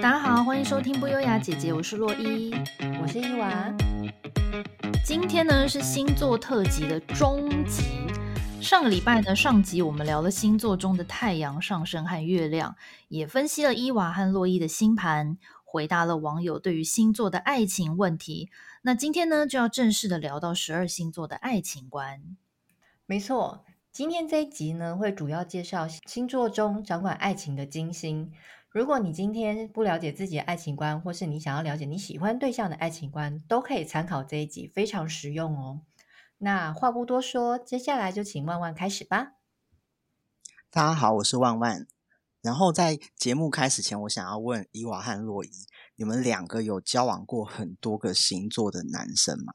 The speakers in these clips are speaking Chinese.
大家好，欢迎收听不优雅姐姐，我是洛伊，我是伊娃。今天呢是星座特辑的终集。上个礼拜呢，上集我们聊了星座中的太阳上升和月亮，也分析了伊娃和洛伊的星盘，回答了网友对于星座的爱情问题。那今天呢，就要正式的聊到十二星座的爱情观。没错。今天这一集呢，会主要介绍星座中掌管爱情的金星。如果你今天不了解自己的爱情观，或是你想要了解你喜欢对象的爱情观，都可以参考这一集，非常实用哦。那话不多说，接下来就请万万开始吧。大家好，我是万万。然后在节目开始前，我想要问伊娃和洛伊，你们两个有交往过很多个星座的男生吗？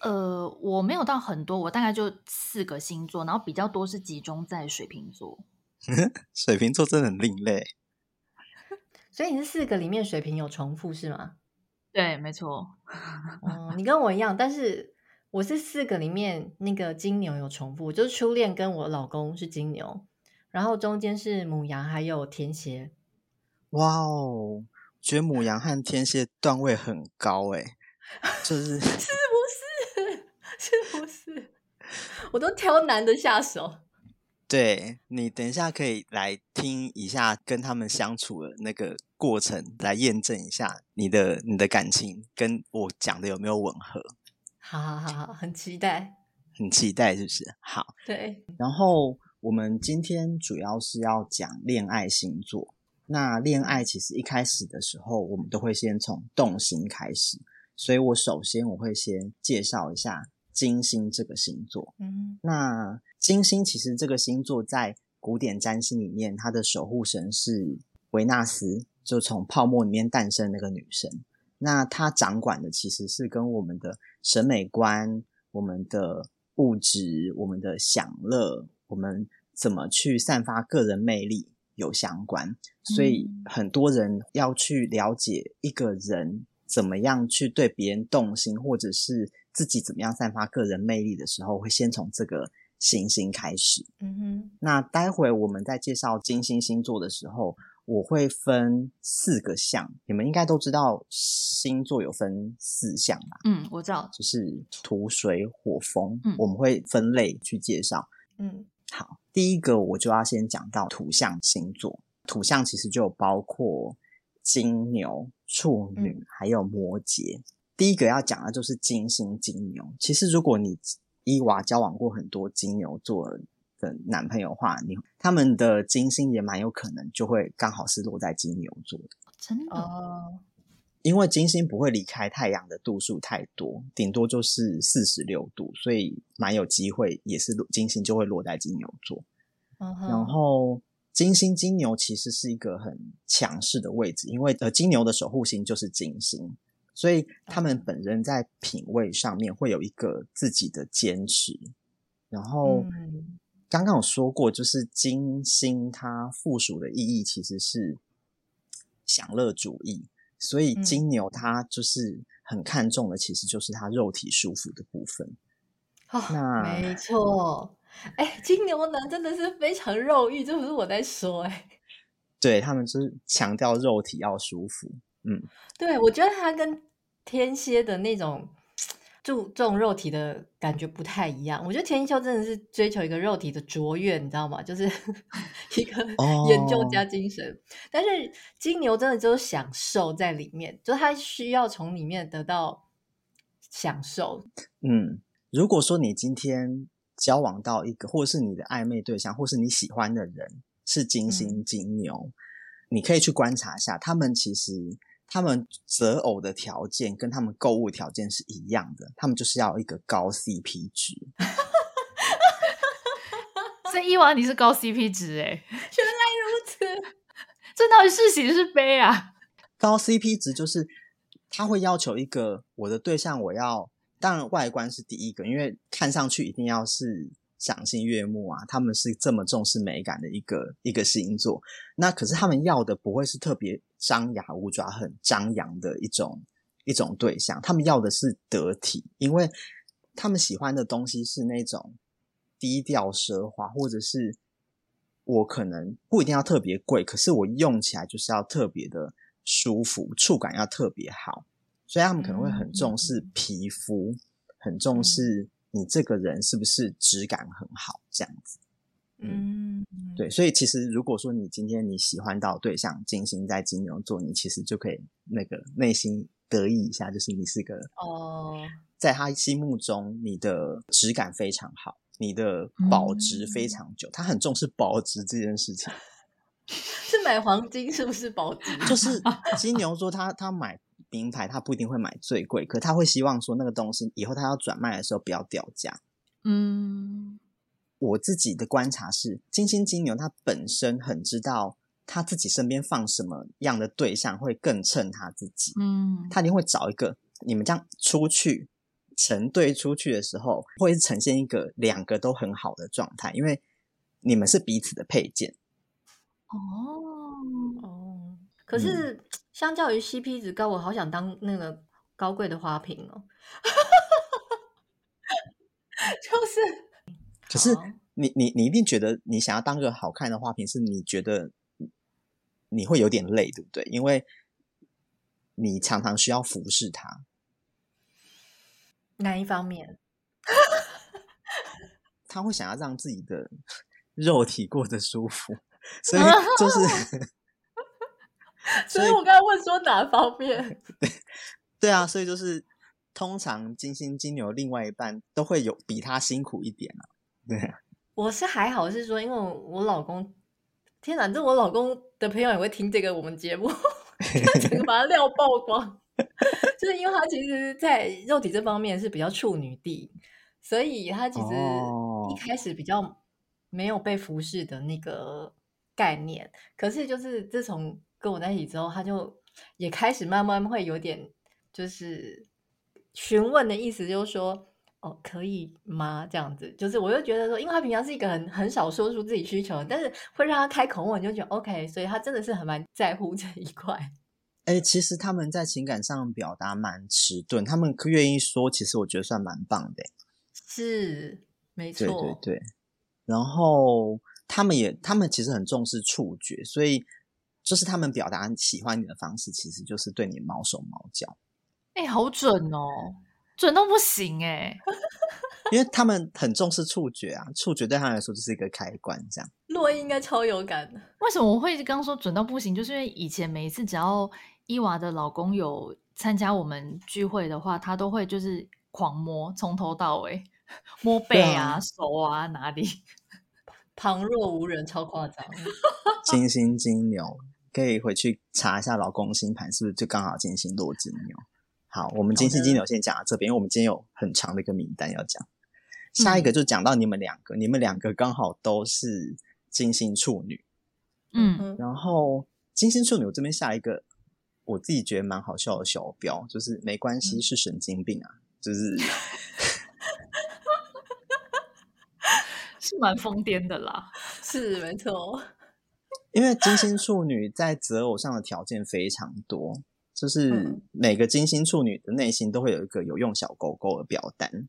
呃，我没有到很多，我大概就四个星座，然后比较多是集中在水瓶座。水瓶座真的很另类，所以你是四个里面水瓶有重复是吗？对，没错。嗯，你跟我一样，但是我是四个里面那个金牛有重复，就是初恋跟我老公是金牛，然后中间是母羊还有天蝎。哇哦，觉得母羊和天蝎段位很高诶，就是 是不是？是不是？我都挑男的下手。对，你等一下可以来听一下跟他们相处的那个过程，来验证一下你的你的感情跟我讲的有没有吻合。好好好好，很期待，很期待，是不是？好，对。然后我们今天主要是要讲恋爱星座。那恋爱其实一开始的时候，我们都会先从动心开始，所以我首先我会先介绍一下。金星这个星座，嗯，那金星其实这个星座在古典占星里面，它的守护神是维纳斯，就从泡沫里面诞生那个女神。那她掌管的其实是跟我们的审美观、我们的物质、我们的享乐、我们怎么去散发个人魅力有相关。所以很多人要去了解一个人怎么样去对别人动心，或者是。自己怎么样散发个人魅力的时候，会先从这个行星开始。嗯哼。那待会我们在介绍金星星座的时候，我会分四个象。你们应该都知道星座有分四象吧？嗯，我知道，就是土、水、火、风。嗯，我们会分类去介绍。嗯，好，第一个我就要先讲到土象星座。土象其实就包括金牛、处女，嗯，还有摩羯。第一个要讲的就是金星金牛。其实，如果你伊娃交往过很多金牛座的男朋友的话，你他们的金星也蛮有可能就会刚好是落在金牛座的。真的哦，因为金星不会离开太阳的度数太多，顶多就是四十六度，所以蛮有机会也是金星就会落在金牛座。Uh. 然后金星金牛其实是一个很强势的位置，因为呃金牛的守护星就是金星。所以他们本身在品味上面会有一个自己的坚持，然后刚刚有说过，就是金星它附属的意义其实是享乐主义，所以金牛它就是很看重的，其实就是它肉体舒服的部分。哦，那没错，哎，金牛男真的是非常肉欲，这不是我在说，哎，对，他们就是强调肉体要舒服。嗯，对，我觉得他跟天蝎的那种注重肉体的感觉不太一样。我觉得天蝎真的是追求一个肉体的卓越，你知道吗？就是 一个研究家精神。Oh. 但是金牛真的就是享受在里面，就他需要从里面得到享受。嗯，如果说你今天交往到一个，或是你的暧昧对象，或是你喜欢的人是金星金牛，嗯、你可以去观察一下，他们其实。他们择偶的条件跟他们购物条件是一样的，他们就是要一个高 CP 值。所以伊娃你是高 CP 值哎，原来如此，这到底是喜是悲啊？高 CP 值就是他会要求一个我的对象，我要当然外观是第一个，因为看上去一定要是。赏心悦目啊！他们是这么重视美感的一个一个星座，那可是他们要的不会是特别张牙舞爪、很张扬的一种一种对象，他们要的是得体，因为他们喜欢的东西是那种低调奢华，或者是我可能不一定要特别贵，可是我用起来就是要特别的舒服，触感要特别好，所以他们可能会很重视皮肤，嗯、很重视你这个人是不是质感很好这样子。嗯，对，所以其实如果说你今天你喜欢到对象金星在金牛座，你其实就可以那个内心得意一下，就是你是个哦，在他心目中你的质感非常好。你的保值非常久，嗯、他很重视保值这件事情。是买黄金是不是保值？就是 金牛座他，他他买名牌，他不一定会买最贵，可他会希望说那个东西以后他要转卖的时候不要掉价。嗯，我自己的观察是，金星金牛他本身很知道他自己身边放什么样的对象会更衬他自己。嗯，他一定会找一个你们这样出去。成对出去的时候，会呈现一个两个都很好的状态，因为你们是彼此的配件。哦哦，可是、嗯、相较于 CP 值高，我好想当那个高贵的花瓶哦。就是，可是你你你一定觉得你想要当个好看的花瓶，是你觉得你会有点累，对不对？因为你常常需要服侍他。哪一方面？他会想要让自己的 肉体过得舒服，所以就是，所以我刚才问说哪方面？对对啊，所以就是通常金星金牛另外一半都会有比他辛苦一点啊。对啊，我是还好，是说因为我老公，天哪，这我老公的朋友也会听这个我们节目，他整个把他料曝光。就是因为他其实，在肉体这方面是比较处女地，所以他其实一开始比较没有被服侍的那个概念。可是，就是自从跟我在一起之后，他就也开始慢慢会有点就是询问的意思，就是说，哦，可以吗？这样子，就是我又觉得说，因为他平常是一个很很少说出自己需求，但是会让他开口问，就觉得 OK，所以他真的是很蛮在乎这一块。哎、欸，其实他们在情感上表达蛮迟钝，他们愿意说，其实我觉得算蛮棒的。是，没错，对对对。然后他们也，他们其实很重视触觉，所以就是他们表达喜欢你的方式，其实就是对你毛手毛脚。哎、欸，好准哦，准到不行哎。因为他们很重视触觉啊，触觉对他们来说就是一个开关，这样。洛伊应该超有感的。为什么我会刚刚说准到不行？就是因为以前每一次只要伊娃的老公有参加我们聚会的话，他都会就是狂摸，从头到尾摸背啊、啊手啊哪里，旁若无人，超夸张。金星金牛可以回去查一下老公星盘是不是就刚好金星落金牛？好，我们金星金牛先讲到这边，因为我们今天有很长的一个名单要讲。下一个就讲到你们两个，嗯、你们两个刚好都是金星处女，嗯，然后金星处女我这边下一个，我自己觉得蛮好笑的小标，就是没关系，是神经病啊，嗯、就是 是蛮疯癫的啦，是没错，因为金星处女在择偶上的条件非常多，就是每个金星处女的内心都会有一个有用小勾勾的表单，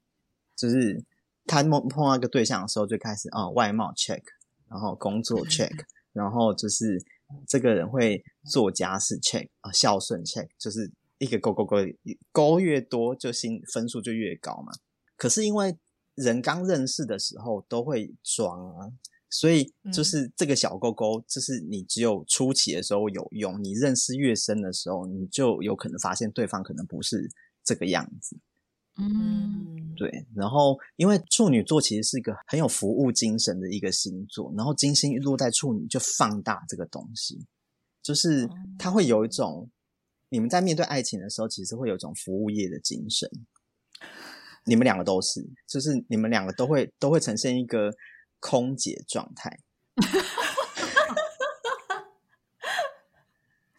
就是。他碰碰到一个对象的时候，就开始啊、哦，外貌 check，然后工作 check，然后就是这个人会做家事 check 啊，孝顺 check，就是一个勾勾勾勾越多，就心分数就越高嘛。可是因为人刚认识的时候都会装啊，所以就是这个小勾勾，就是你只有初期的时候有用，你认识越深的时候，你就有可能发现对方可能不是这个样子。嗯，对。然后，因为处女座其实是一个很有服务精神的一个星座，然后金星落在处女就放大这个东西，就是它会有一种，你们在面对爱情的时候，其实会有一种服务业的精神。你们两个都是，就是你们两个都会都会呈现一个空姐状态。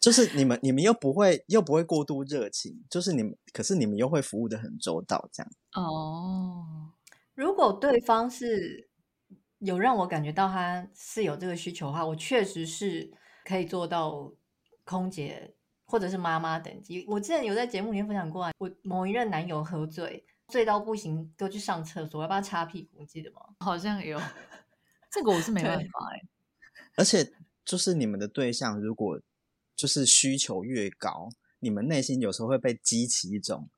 就是你们，你们又不会，又不会过度热情，就是你们，可是你们又会服务的很周到，这样。哦，如果对方是有让我感觉到他是有这个需求的话，我确实是可以做到空姐或者是妈妈等级。我之前有在节目里面分享过啊，我某一任男友喝醉，醉到不行，都去上厕所，我要不要擦屁股，你记得吗？好像有，这个我是没办法哎。而且就是你们的对象，如果就是需求越高，你们内心有时候会被激起一种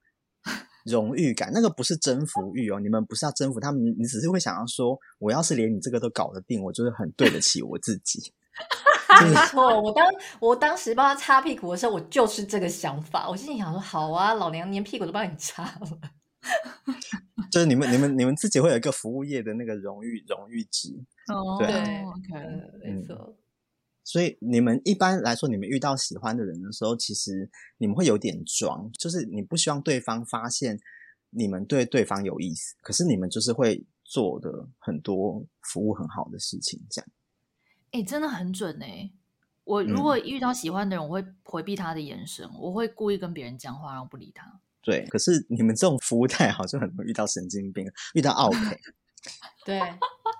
荣誉感。那个不是征服欲哦，你们不是要征服他们，你只是会想要说，我要是连你这个都搞得定，我就是很对得起我自己。没错，我当我当时帮他擦屁股的时候，我就是这个想法。我心里想说，好啊，老娘连屁股都帮你擦了。就是你们、你们、你们自己会有一个服务业的那个荣誉荣誉值哦，对，OK，没错、嗯。所以你们一般来说，你们遇到喜欢的人的时候，其实你们会有点装，就是你不希望对方发现你们对对方有意思，可是你们就是会做的很多服务很好的事情，这样。哎、欸，真的很准哎、欸！我如果遇到喜欢的人，我会回避他的眼神，嗯、我会故意跟别人讲话，然后不理他。对，可是你们这种服务态好像很容易遇到神经病，遇到奥客。对，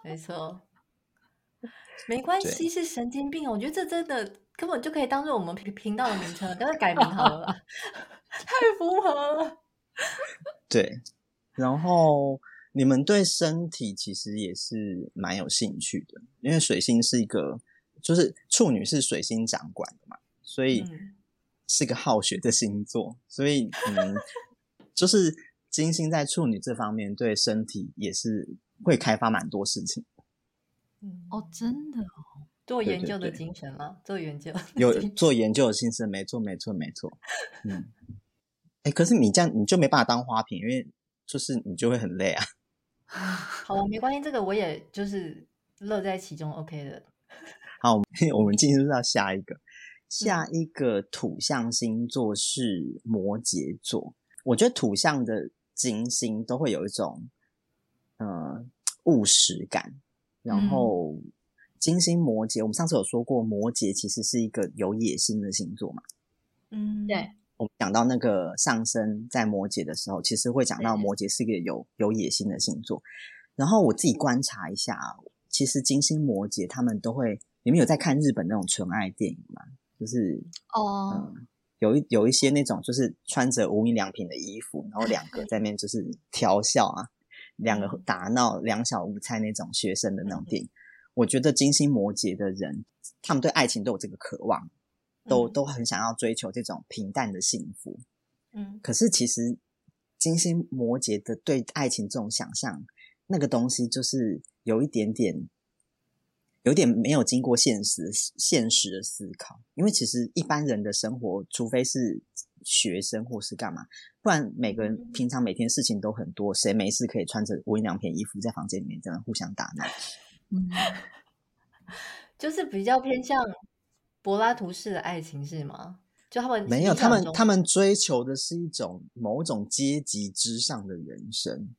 没错，没关系，是神经病。我觉得这真的根本就可以当做我们频频道的名称，等会改名好了，太符合了。对，然后。你们对身体其实也是蛮有兴趣的，因为水星是一个，就是处女是水星掌管的嘛，所以是个好学的星座，所以嗯，就是金星在处女这方面对身体也是会开发蛮多事情。嗯，哦，真的哦，做研究的精神吗？做研究有做研究的精神，没错，没错，没错。嗯，哎，可是你这样你就没办法当花瓶，因为就是你就会很累啊。好，没关系，这个我也就是乐在其中，OK 的。好，我们进入到下一个，下一个土象星座是摩羯座。我觉得土象的金星都会有一种呃务实感，然后金星摩羯，我们上次有说过，摩羯其实是一个有野心的星座嘛。嗯，对。我们讲到那个上升在摩羯的时候，其实会讲到摩羯是一个有有野心的星座。然后我自己观察一下，其实金星摩羯他们都会，你们有在看日本那种纯爱电影吗？就是哦、嗯，有一有一些那种就是穿着无印良品的衣服，然后两个在面就是调笑啊，两个打闹两小无猜那种学生的那种电影。我觉得金星摩羯的人，他们对爱情都有这个渴望。都都很想要追求这种平淡的幸福，嗯，可是其实金星摩羯的对爱情这种想象，那个东西就是有一点点，有点没有经过现实现实的思考。因为其实一般人的生活，除非是学生或是干嘛，不然每个人平常每天事情都很多，谁没事可以穿着无印良品衣服在房间里面这样互相打闹？嗯，就是比较偏向。柏拉图式的爱情是吗？就他们没有，他们他们追求的是一种某种阶级之上的人生，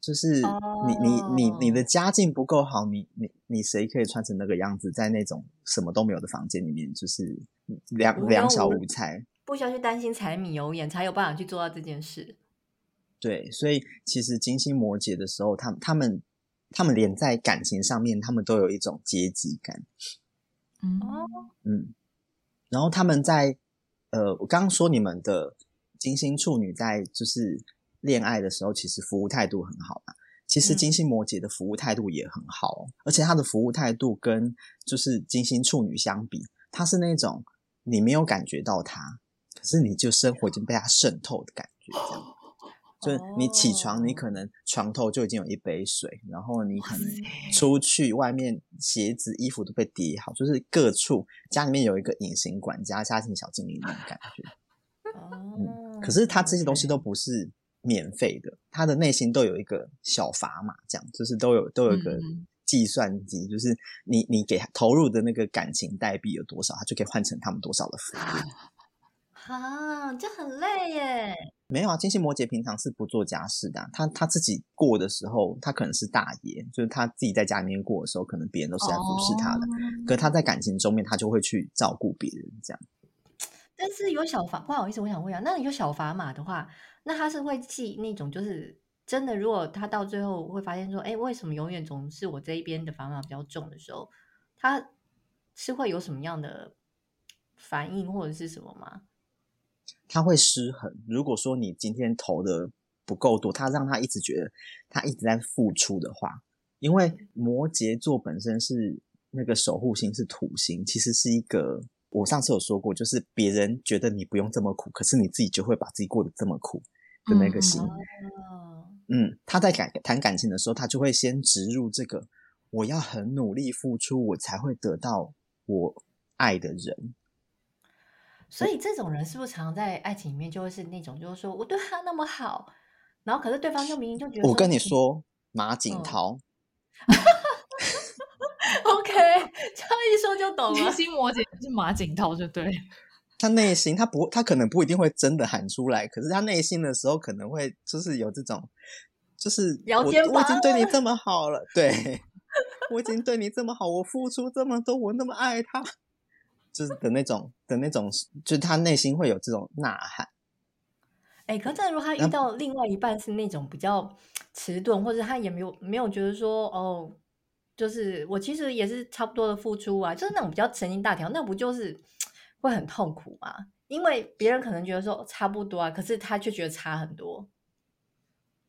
就是你、oh. 你你你的家境不够好，你你你谁可以穿成那个样子，在那种什么都没有的房间里面，就是两两小无猜，不需要去担心柴米油盐，才有办法去做到这件事。对，所以其实金星摩羯的时候，他们他们他们连在感情上面，他们都有一种阶级感。嗯嗯，然后他们在呃，我刚刚说你们的金星处女在就是恋爱的时候，其实服务态度很好嘛。其实金星摩羯的服务态度也很好，嗯、而且他的服务态度跟就是金星处女相比，他是那种你没有感觉到他，可是你就生活已经被他渗透的感觉，这样。就是你起床，你可能床头就已经有一杯水，然后你可能出去外面，鞋子、衣服都被叠好，就是各处家里面有一个隐形管家、家庭小精灵那种感觉。嗯，可是他这些东西都不是免费的，他的内心都有一个小砝码，这样就是都有都有一个计算机，就是你你给他投入的那个感情代币有多少，他就可以换成他们多少的服务。啊，这很累耶。没有啊，金星摩羯平常是不做家事的啊。他他自己过的时候，他可能是大爷，就是他自己在家里面过的时候，可能别人都是在服侍他的。Oh. 可是他在感情中面，他就会去照顾别人这样。但是有小砝，不好意思，我想问一下，那有小砝码的话，那他是会记那种，就是真的，如果他到最后会发现说，哎，为什么永远总是我这一边的砝码比较重的时候，他是会有什么样的反应或者是什么吗？他会失衡。如果说你今天投的不够多，他让他一直觉得他一直在付出的话，因为摩羯座本身是那个守护星是土星，其实是一个我上次有说过，就是别人觉得你不用这么苦，可是你自己就会把自己过得这么苦的那个心。嗯，嗯，他在感谈感情的时候，他就会先植入这个，我要很努力付出，我才会得到我爱的人。所以这种人是不是常常在爱情里面就会是那种，就是说我对他那么好，然后可是对方就明明就觉得，我跟你说，马景涛。这样一说就懂了。金星摩羯是马景涛，就对。他内心他不，他可能不一定会真的喊出来，可是他内心的时候可能会就是有这种，就是我我已经对你这么好了，对，我已经对你这么好，我付出这么多，我那么爱他，就是的那种的那种，就是他内心会有这种呐喊。哎、欸，可是如果他遇到另外一半是那种比较迟钝，或者他也没有没有觉得说哦。就是我其实也是差不多的付出啊，就是那种比较神经大条，那不就是会很痛苦吗？因为别人可能觉得说差不多啊，可是他却觉得差很多。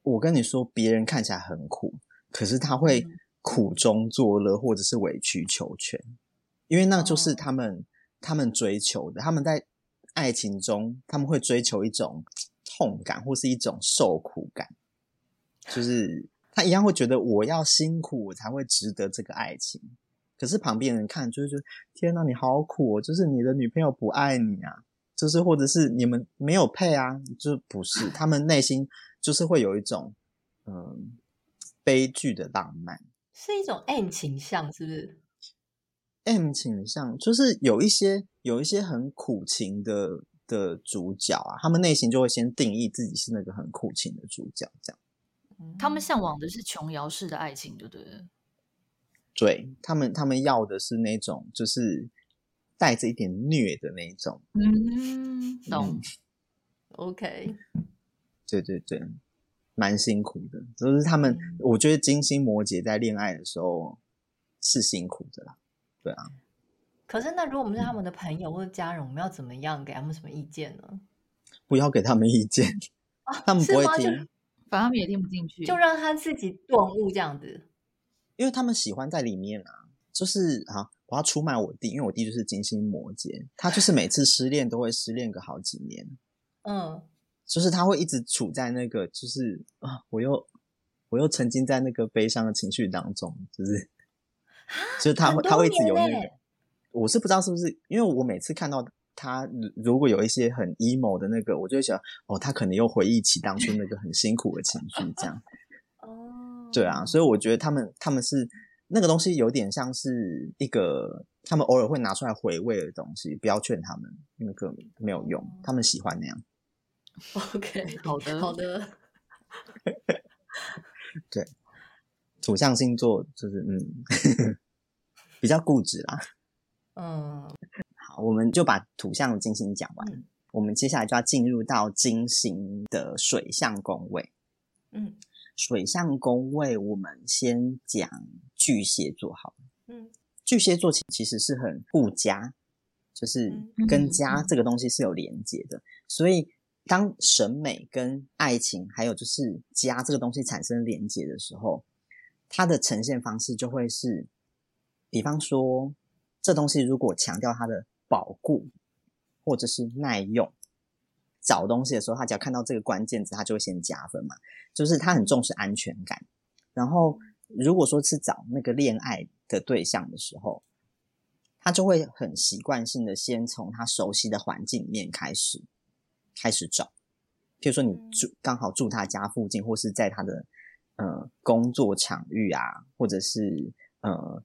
我跟你说，别人看起来很苦，可是他会苦中作乐，或者是委曲求全，因为那就是他们、哦、他们追求的。他们在爱情中，他们会追求一种痛感，或是一种受苦感，就是。他一样会觉得我要辛苦，我才会值得这个爱情。可是旁边人看就会觉得，天哪，你好苦哦！就是你的女朋友不爱你啊，就是或者是你们没有配啊，就不是。他们内心就是会有一种嗯悲剧的浪漫，是一种 M 倾向，是不是？M 倾向就是有一些有一些很苦情的的主角啊，他们内心就会先定义自己是那个很苦情的主角，这样。他们向往的是琼瑶式的爱情，对不对？对，他们，他们要的是那种，就是带着一点虐的那种。嗯，懂。嗯、OK。对对对，蛮辛苦的。就是他们，嗯、我觉得金星摩羯在恋爱的时候是辛苦的啦。对啊。可是，那如果我们是他们的朋友或者家人，嗯、我们要怎么样给他们什么意见呢？不要给他们意见，啊、他们不会听。反正他们也听不进去，就让他自己顿悟这样子，因为他们喜欢在里面啊。就是啊，我要出卖我弟，因为我弟就是金星摩羯，他就是每次失恋都会失恋个好几年。嗯，就是他会一直处在那个，就是啊，我又我又沉浸在那个悲伤的情绪当中，就是，就是他会他会一直有那个，我是不知道是不是，因为我每次看到。他如果有一些很 emo 的那个，我就会想，哦，他可能又回忆起当初那个很辛苦的情绪，这样。哦，对啊，所以我觉得他们他们是那个东西有点像是一个他们偶尔会拿出来回味的东西，不要劝他们，那个没有用，他们喜欢那样。OK，好的，好的。对，土象星座就是嗯，比较固执啦。嗯。我们就把土象的金星讲完，嗯、我们接下来就要进入到金星的水象宫位。嗯，水象宫位，我们先讲巨蟹座好了。嗯，巨蟹座其其实是很顾家，就是跟家这个东西是有连接的。嗯、所以，当审美跟爱情还有就是家这个东西产生连接的时候，它的呈现方式就会是，比方说，这东西如果强调它的。保固或者是耐用，找东西的时候，他只要看到这个关键字，他就会先加分嘛。就是他很重视安全感。然后，如果说是找那个恋爱的对象的时候，他就会很习惯性的先从他熟悉的环境里面开始开始找。譬如说，你住刚好住他家附近，或是在他的呃工作场域啊，或者是呃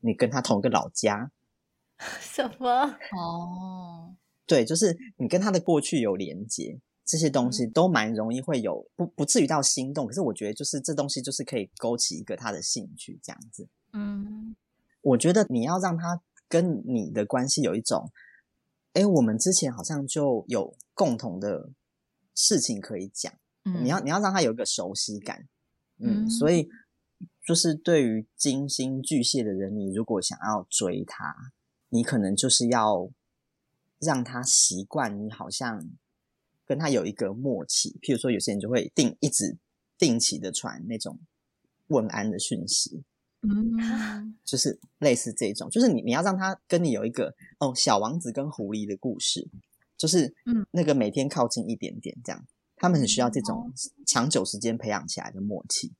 你跟他同一个老家。什么？哦，对，就是你跟他的过去有连接，这些东西都蛮容易会有，不不至于到心动，可是我觉得就是这东西就是可以勾起一个他的兴趣，这样子。嗯，我觉得你要让他跟你的关系有一种，哎，我们之前好像就有共同的事情可以讲。嗯，你要你要让他有一个熟悉感。嗯，嗯，所以就是对于金星巨蟹的人，你如果想要追他。你可能就是要让他习惯，你好像跟他有一个默契。譬如说，有些人就会定一直定期的传那种问安的讯息，嗯，就是类似这种，就是你你要让他跟你有一个哦，小王子跟狐狸的故事，就是嗯，那个每天靠近一点点这样，他们很需要这种长久时间培养起来的默契，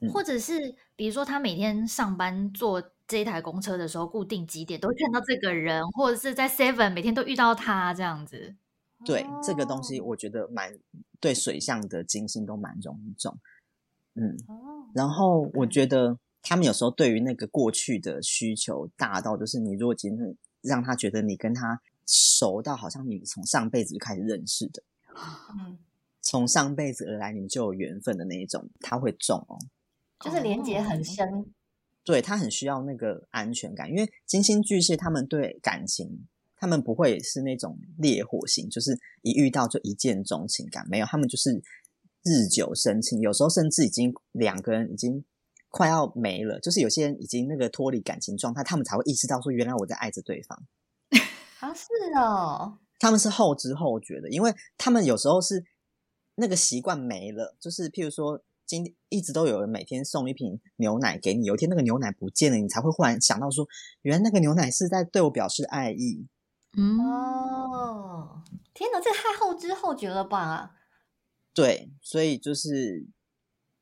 嗯、或者是比如说他每天上班坐这一台公车的时候，固定几点都会看到这个人，或者是在 Seven 每天都遇到他这样子。对，这个东西我觉得蛮对水象的金星都蛮容易中，嗯，然后我觉得。他们有时候对于那个过去的需求大到，就是你如果今天让他觉得你跟他熟到好像你从上辈子就开始认识的，嗯，从上辈子而来你们就有缘分的那一种，他会中哦，就是连接很深，对，他很需要那个安全感，因为金星巨蟹他们对感情，他们不会是那种烈火型，就是一遇到就一见钟情感，没有，他们就是日久生情，有时候甚至已经两个人已经。快要没了，就是有些人已经那个脱离感情状态，他们才会意识到说，原来我在爱着对方。啊，是哦，他们是后知后觉的，因为他们有时候是那个习惯没了，就是譬如说，今一直都有人每天送一瓶牛奶给你，有一天那个牛奶不见了，你才会忽然想到说，原来那个牛奶是在对我表示爱意。嗯，哦，天哪，这太后知后觉了吧？对，所以就是。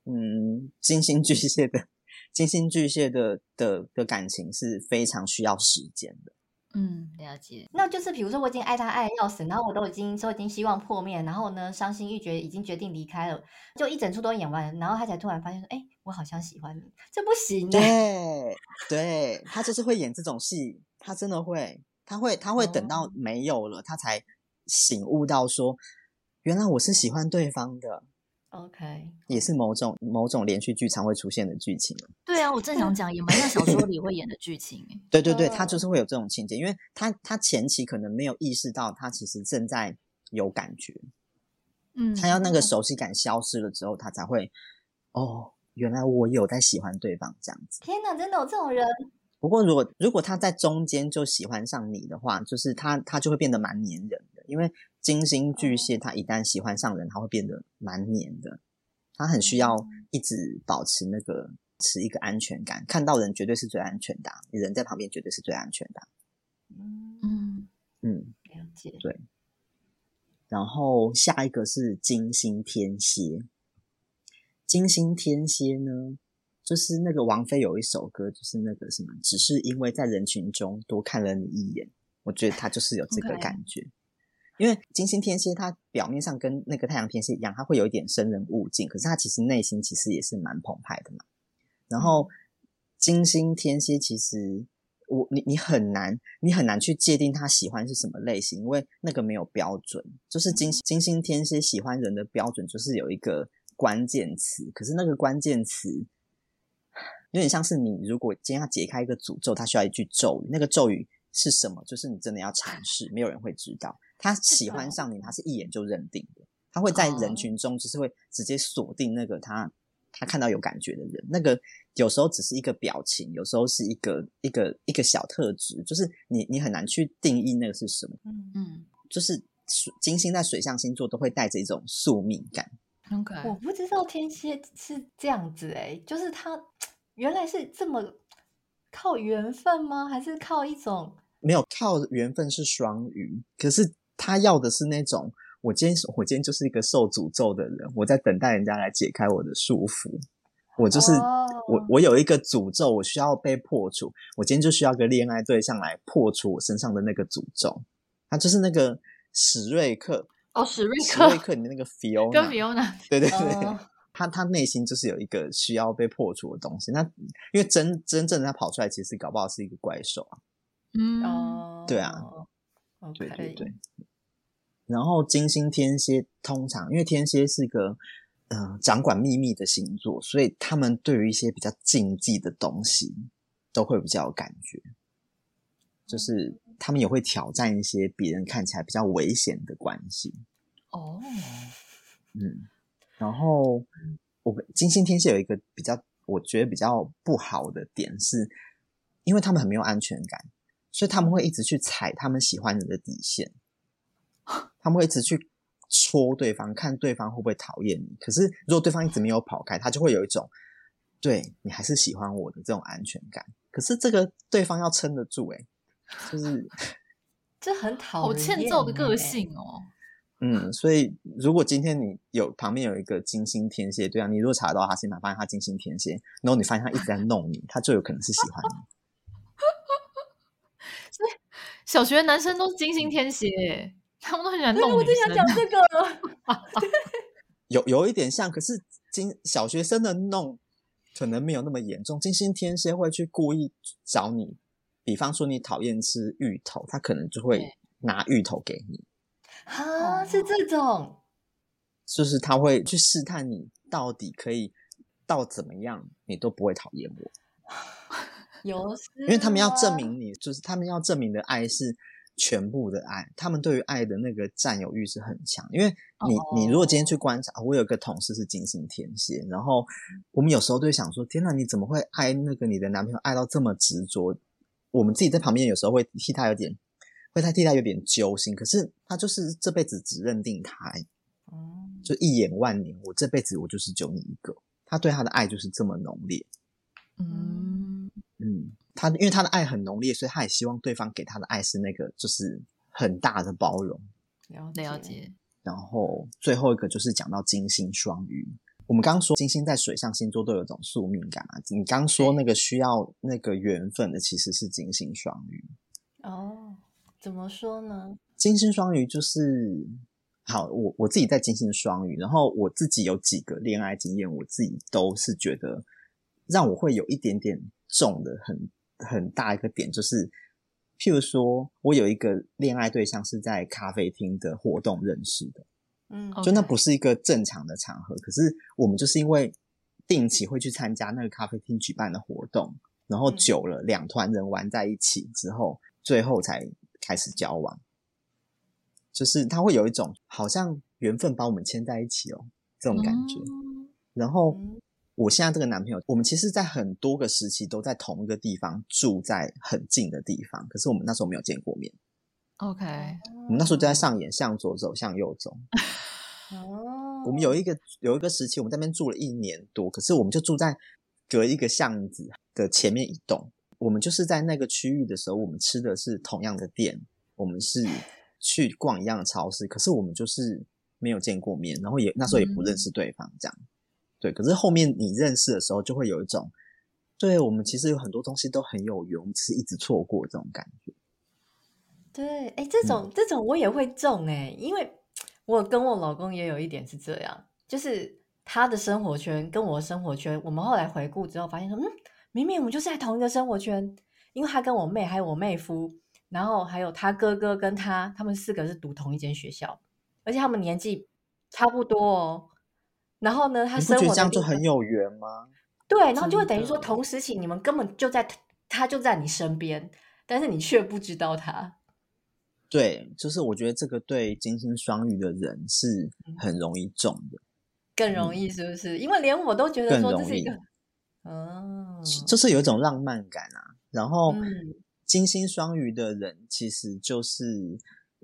嗯，金星巨蟹的金星巨蟹的的的感情是非常需要时间的。嗯，了解。那就是比如说，我已经爱他爱的要死，然后我都已经都已经希望破灭，然后呢，伤心欲绝，已经决定离开了，就一整出都演完，然后他才突然发现说：“哎，我好像喜欢你。”这不行。对，对，他就是会演这种戏，他真的会，他会，他会等到没有了，哦、他才醒悟到说，原来我是喜欢对方的。OK，也是某种某种连续剧常会出现的剧情。对啊，我正想讲，也蛮像小说里会演的剧情。对对对，他就是会有这种情节，因为他他前期可能没有意识到，他其实正在有感觉。嗯，他要那个熟悉感消失了之后，他才会哦，原来我有在喜欢对方这样子。天哪，真的有这种人？不过如果如果他在中间就喜欢上你的话，就是他他就会变得蛮黏人的，因为。金星巨蟹，他一旦喜欢上人，他会变得蛮黏的。他很需要一直保持那个持一个安全感，看到人绝对是最安全的，人在旁边绝对是最安全的。嗯嗯嗯，了解。对。然后下一个是金星天蝎。金星天蝎呢，就是那个王菲有一首歌，就是那个什么，只是因为在人群中多看了你一眼。我觉得他就是有这个感觉。Okay. 因为金星天蝎，它表面上跟那个太阳天蝎一样，它会有一点生人勿近，可是它其实内心其实也是蛮澎湃的嘛。然后金星天蝎，其实我你你很难，你很难去界定他喜欢是什么类型，因为那个没有标准。就是金金星天蝎喜欢人的标准，就是有一个关键词，可是那个关键词有点像是你如果今天要解开一个诅咒，它需要一句咒语，那个咒语是什么？就是你真的要尝试，没有人会知道。他喜欢上你，他是一眼就认定的。他会在人群中，就是会直接锁定那个他他看到有感觉的人。那个有时候只是一个表情，有时候是一个一个一个小特质，就是你你很难去定义那个是什么。嗯嗯，就是金星在水象星座都会带着一种宿命感。Okay. 我不知道天蝎是这样子哎、欸，就是他 原来是这么靠缘分吗？还是靠一种没有靠缘分是双鱼，可是。他要的是那种，我今天我今天就是一个受诅咒的人，我在等待人家来解开我的束缚。我就是、oh. 我，我有一个诅咒，我需要被破除。我今天就需要个恋爱对象来破除我身上的那个诅咒。他就是那个史瑞克哦，oh, 史瑞克，史瑞克里面那个 Fiona，跟 Fiona，对对对，oh. 他他内心就是有一个需要被破除的东西。那因为真真正的他跑出来，其实搞不好是一个怪兽啊。嗯，oh. 对啊。对对对，然后金星天蝎通常因为天蝎是个呃掌管秘密的星座，所以他们对于一些比较禁忌的东西都会比较有感觉，就是他们也会挑战一些别人看起来比较危险的关系。哦，嗯，然后我金星天蝎有一个比较我觉得比较不好的点是，因为他们很没有安全感。所以他们会一直去踩他们喜欢人的底线，他们会一直去戳对方，看对方会不会讨厌你。可是如果对方一直没有跑开，他就会有一种对你还是喜欢我的这种安全感。可是这个对方要撑得住，哎，就是 这很讨，好欠揍的个性哦。嗯，所以如果今天你有旁边有一个金星天蝎对啊，你如果查到他星盘，发现他金星天蝎，然后你发现他一直在弄你，他就有可能是喜欢你。小学男生都是金星天蝎，他们都很喜欢弄。我正想讲这个，有有一点像，可是金小学生的弄可能没有那么严重。金星天蝎会去故意找你，比方说你讨厌吃芋头，他可能就会拿芋头给你。啊，是这种，就是他会去试探你到底可以到怎么样，你都不会讨厌我。有，因为他们要证明你，就是他们要证明的爱是全部的爱，他们对于爱的那个占有欲是很强。因为你，你如果今天去观察，我有个同事是金星天蝎，然后我们有时候都会想说：天哪，你怎么会爱那个你的男朋友爱到这么执着？我们自己在旁边有时候会替他有点。会他替他有点揪心，可是他就是这辈子只认定他，嗯，就一眼万年，我这辈子我就是就你一个。他对他的爱就是这么浓烈，嗯嗯，他因为他的爱很浓烈，所以他也希望对方给他的爱是那个就是很大的包容。了解，了解。然后最后一个就是讲到金星双鱼，我们刚刚说金星在水象星座都有一种宿命感啊。你刚刚说那个需要那个缘分的其实是金星双鱼哦。怎么说呢？金星双鱼就是好，我我自己在金星双鱼，然后我自己有几个恋爱经验，我自己都是觉得让我会有一点点重的很很大一个点，就是譬如说我有一个恋爱对象是在咖啡厅的活动认识的，嗯，就那不是一个正常的场合，可是我们就是因为定期会去参加那个咖啡厅举办的活动，然后久了两团人玩在一起之后，最后才。开始交往，就是他会有一种好像缘分把我们牵在一起哦，这种感觉。嗯、然后我现在这个男朋友，我们其实，在很多个时期都在同一个地方住在很近的地方，可是我们那时候没有见过面。OK，我们那时候就在上演向左走，向右走。哦，我们有一个有一个时期，我们在那边住了一年多，可是我们就住在隔一个巷子的前面一栋。我们就是在那个区域的时候，我们吃的是同样的店，我们是去逛一样的超市，可是我们就是没有见过面，然后也那时候也不认识对方，这样。对，可是后面你认识的时候，就会有一种，对，我们其实有很多东西都很有缘，只是一直错过这种感觉。对，哎，这种、嗯、这种我也会中哎，因为我跟我老公也有一点是这样，就是他的生活圈跟我的生活圈，我们后来回顾之后发现说，嗯。明明我们就是在同一个生活圈，因为他跟我妹还有我妹夫，然后还有他哥哥跟他，他们四个是读同一间学校，而且他们年纪差不多哦。然后呢，他生活的这样就很有缘吗？对，然后就会等于说同时期你们根本就在，他就在你身边，但是你却不知道他。对，就是我觉得这个对金星双鱼的人是很容易中的，更容易是不是？嗯、因为连我都觉得说这是一个。哦，就是有一种浪漫感啊。然后，金星双鱼的人其实就是，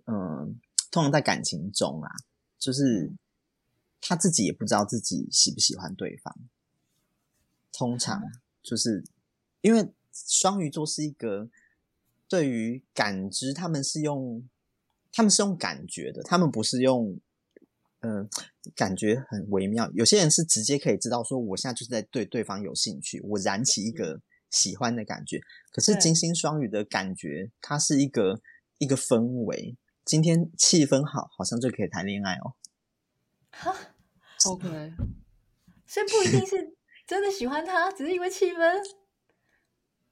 嗯，通常在感情中啊，就是他自己也不知道自己喜不喜欢对方。通常就是因为双鱼座是一个对于感知，他们是用他们是用感觉的，他们不是用。嗯，感觉很微妙。有些人是直接可以知道，说我现在就是在对对方有兴趣，我燃起一个喜欢的感觉。可是金星双鱼的感觉，它是一个一个氛围。今天气氛好，好像就可以谈恋爱哦。哈，OK，所以不一定是 真的喜欢他，只是因为气氛。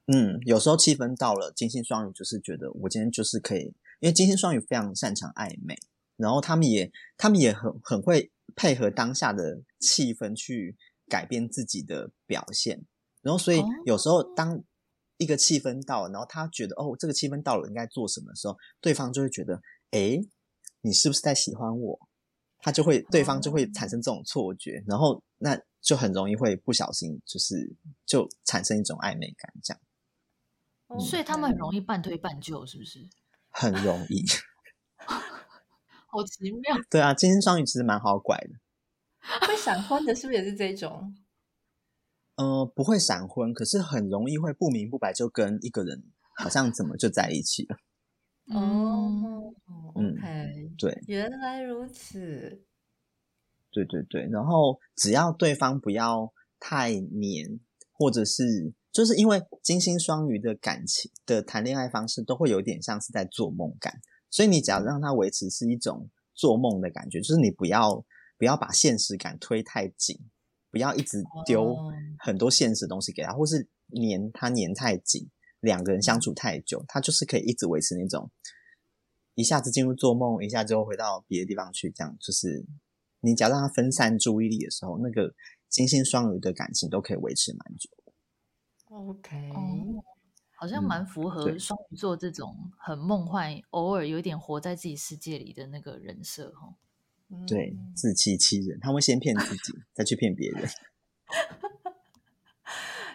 嗯，有时候气氛到了，金星双鱼就是觉得我今天就是可以，因为金星双鱼非常擅长暧昧。然后他们也，他们也很很会配合当下的气氛去改变自己的表现。然后，所以有时候当一个气氛到了，然后他觉得哦，这个气氛到了，应该做什么的时候，对方就会觉得，诶，你是不是在喜欢我？他就会，对方就会产生这种错觉，然后那就很容易会不小心，就是就产生一种暧昧感，这样。嗯，所以他们很容易半推半就，是不是？很容易。好奇妙，对啊，金星双鱼其实蛮好拐的。会闪婚的，是不是也是这种？呃，不会闪婚，可是很容易会不明不白就跟一个人好像怎么就在一起了。哦、嗯，OK，对，原来如此。对对对，然后只要对方不要太黏，或者是就是因为金星双鱼的感情的谈恋爱方式都会有点像是在做梦感，所以你只要让他维持是一种做梦的感觉，就是你不要不要把现实感推太紧，不要一直丢很多现实东西给他，或是黏他黏太紧，两个人相处太久，他就是可以一直维持那种一下子进入做梦，一下子又回到别的地方去，这样就是。你只要让他分散注意力的时候，那个金星双鱼的感情都可以维持蛮久。OK，哦，好像蛮符合双鱼座这种很梦幻、嗯、偶尔有点活在自己世界里的那个人设哈。对，自欺欺人，他会先骗自己，再去骗别人。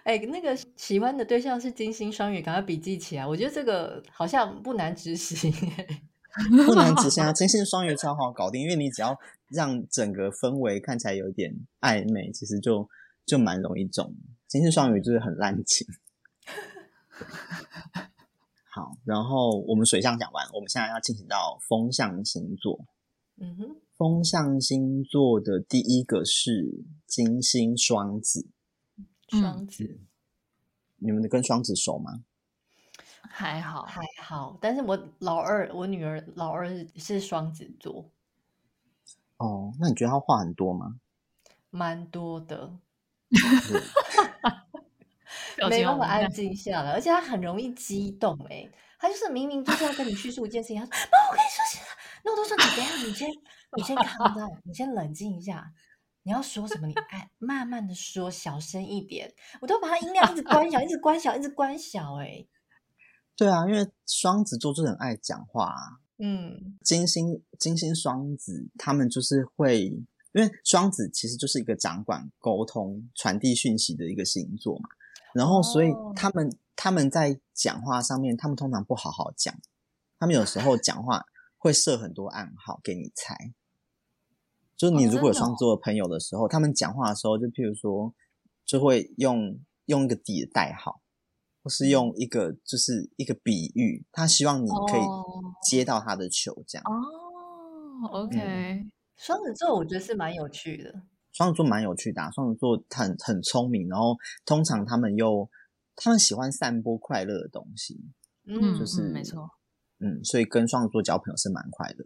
哎、欸，那个喜欢的对象是金星双鱼，赶快笔记起来。我觉得这个好像不难执行。不难执行啊，金星双鱼超好搞定，因为你只要让整个氛围看起来有点暧昧，其实就就蛮容易中。金星双鱼就是很滥情。好，然后我们水象讲完，我们现在要进行到风象星座。嗯哼，风象星座的第一个是金星双子。双子，你们跟双子熟吗？还好还好，但是我老二，我女儿老二是双子座。哦，那你觉得他话很多吗？蛮多的，对没办法安静下来，而且他很容易激动。哎，他就是明明就是要跟你叙述一件事情，他说：“妈，我跟你说起来。”那我都说：“你等下，你先，你先看到，你先冷静一下。你要说什么？你哎，慢慢的说，小声一点。我都把它音量一直 关小，一直关小，一直关小。哎。”对啊，因为双子座就很爱讲话啊。嗯，金星金星双子，他们就是会，因为双子其实就是一个掌管沟通、传递讯息的一个星座嘛。然后，所以他们、哦、他们在讲话上面，他们通常不好好讲，他们有时候讲话会设很多暗号给你猜。就是你如果有双子座的朋友的时候，哦、他们讲话的时候，就譬如说，就会用用一个底的代号。或是用一个就是一个比喻，他希望你可以接到他的球，这样。哦，OK。双子座我觉得是蛮有趣的。双子座蛮有趣的啊，双子座很很聪明，然后通常他们又他们喜欢散播快乐的东西，嗯，就是嗯没错，嗯，所以跟双子座交朋友是蛮快乐。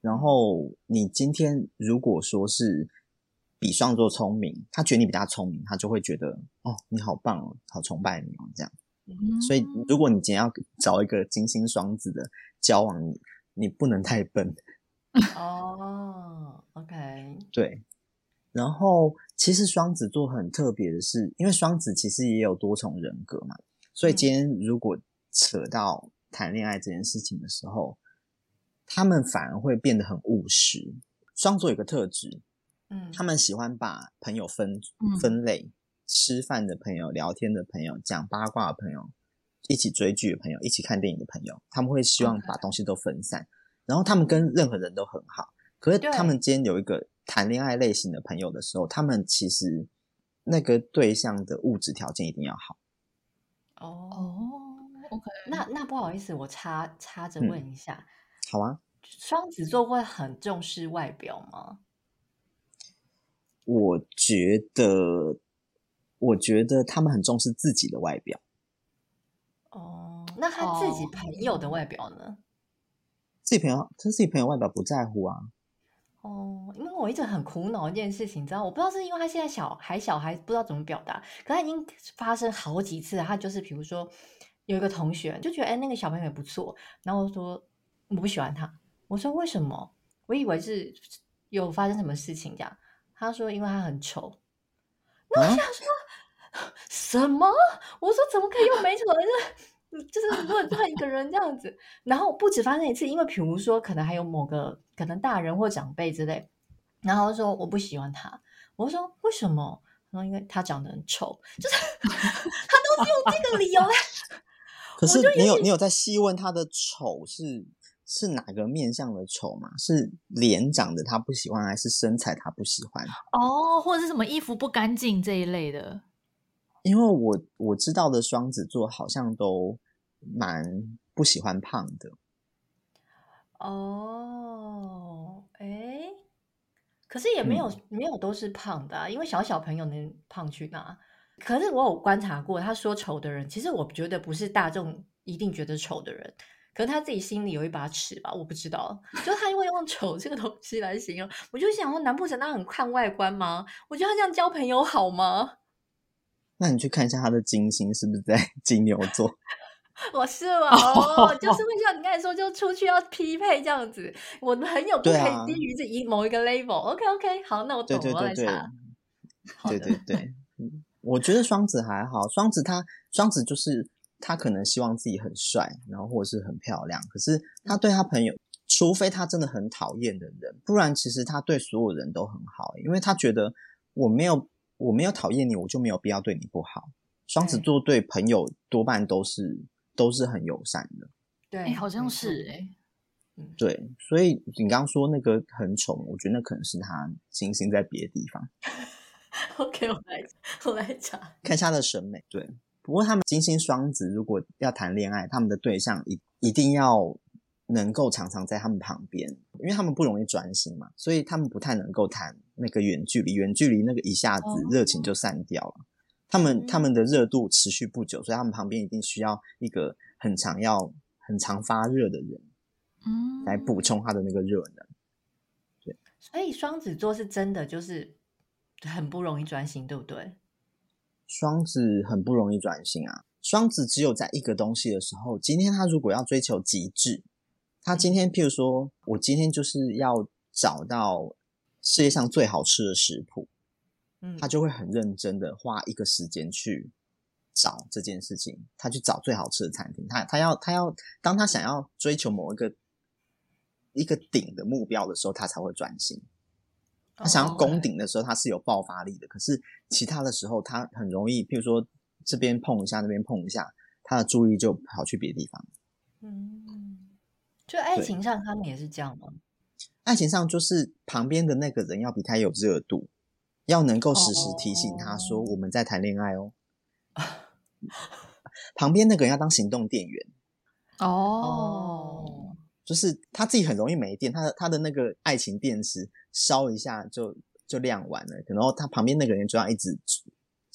然后你今天如果说是比双子座聪明，他觉得你比他聪明，他就会觉得哦，你好棒哦，好崇拜你哦，这样。所以，如果你今天要找一个金星双子的交往，你你不能太笨。哦、oh,，OK，对。然后，其实双子座很特别的是，因为双子其实也有多重人格嘛，所以今天如果扯到谈恋爱这件事情的时候，他们反而会变得很务实。双子座有个特质，嗯，他们喜欢把朋友分分类。吃饭的朋友、聊天的朋友、讲八卦的朋友、一起追剧的朋友、一起看电影的朋友，他们会希望把东西都分散.然后他们跟任何人都很好。可是他们今天有一个谈恋爱类型的朋友的时候，他们其实那个对象的物质条件一定要好。哦、oh,，OK，那那不好意思，我插插着问一下、嗯，好啊，双子座会很重视外表吗？我觉得。我觉得他们很重视自己的外表。哦，那他自己朋友的外表呢？自己朋友，他自己朋友外表不在乎啊。哦，因为我一直很苦恼一件事情，你知道，我不知道是因为他现在小还小，还不知道怎么表达。可他已经发生好几次，他就是比如说有一个同学就觉得，哎，那个小朋友也不错，然后我说我不喜欢他。我说为什么？我以为是有发生什么事情这样。他说因为他很丑。那我想说。啊什么？我说怎么可以用美丑的？就是论断一个人这样子，然后不止发生一次，因为比如说可能还有某个可能大人或长辈之类，然后说我不喜欢他，我说为什么？然后因为他长得很丑，就是 他都是用这个理由来。可是你有你有在细问他的丑是是哪个面相的丑吗？是脸长得他不喜欢，还是身材他不喜欢？哦，或者是什么衣服不干净这一类的？因为我我知道的双子座好像都蛮不喜欢胖的。哦，哎，可是也没有、嗯、没有都是胖的啊，因为小小朋友能胖去哪？可是我有观察过，他说丑的人，其实我觉得不是大众一定觉得丑的人，可能他自己心里有一把尺吧，我不知道。就他因为用丑这个东西来形容，我就想说，难不成他很看外观吗？我觉得他这样交朋友好吗？那你去看一下他的金星是不是在 金牛座？我是吗？哦，就是会像你刚才说，就出去要匹配这样子。我的朋友不可以低于这一某一个 level。OK OK，好，那我懂了，我来查。对对对，我觉得双子还好，双子他双子就是他可能希望自己很帅，然后或者是很漂亮。可是他对他朋友，除非他真的很讨厌的人，不然其实他对所有人都很好，因为他觉得我没有我没有讨厌你，我就没有必要对你不好。双子座对朋友多半都是。都是很友善的，对、欸，好像是哎、欸，对，所以你刚刚说那个很丑，我觉得那可能是他金星在别的地方。OK，我来我来查，看一下他的审美。对，不过他们金星双子如果要谈恋爱，他们的对象一一定要能够常常在他们旁边，因为他们不容易专心嘛，所以他们不太能够谈那个远距离，远距离那个一下子热情就散掉了。哦他们他们的热度持续不久，所以他们旁边一定需要一个很常要很常发热的人，嗯，来补充他的那个热能。对，所以双子座是真的就是很不容易专心，对不对？双子很不容易转型啊！双子只有在一个东西的时候，今天他如果要追求极致，他今天譬如说我今天就是要找到世界上最好吃的食谱。嗯他就会很认真的花一个时间去找这件事情，他去找最好吃的餐厅，他他要他要，当他想要追求某一个一个顶的目标的时候，他才会专心。他想要攻顶的时候，他是有爆发力的。可是其他的时候，他很容易，譬如说这边碰一下，那边碰一下，他的注意就跑去别的地方。嗯，就爱情上他们也是这样吗？爱情上就是旁边的那个人要比他有热度。要能够时时提醒他说我们在谈恋爱哦，旁边那个人要当行动电源哦，就是他自己很容易没电，他的他的那个爱情电池烧一下就就亮完了，然后他旁边那个人就要一直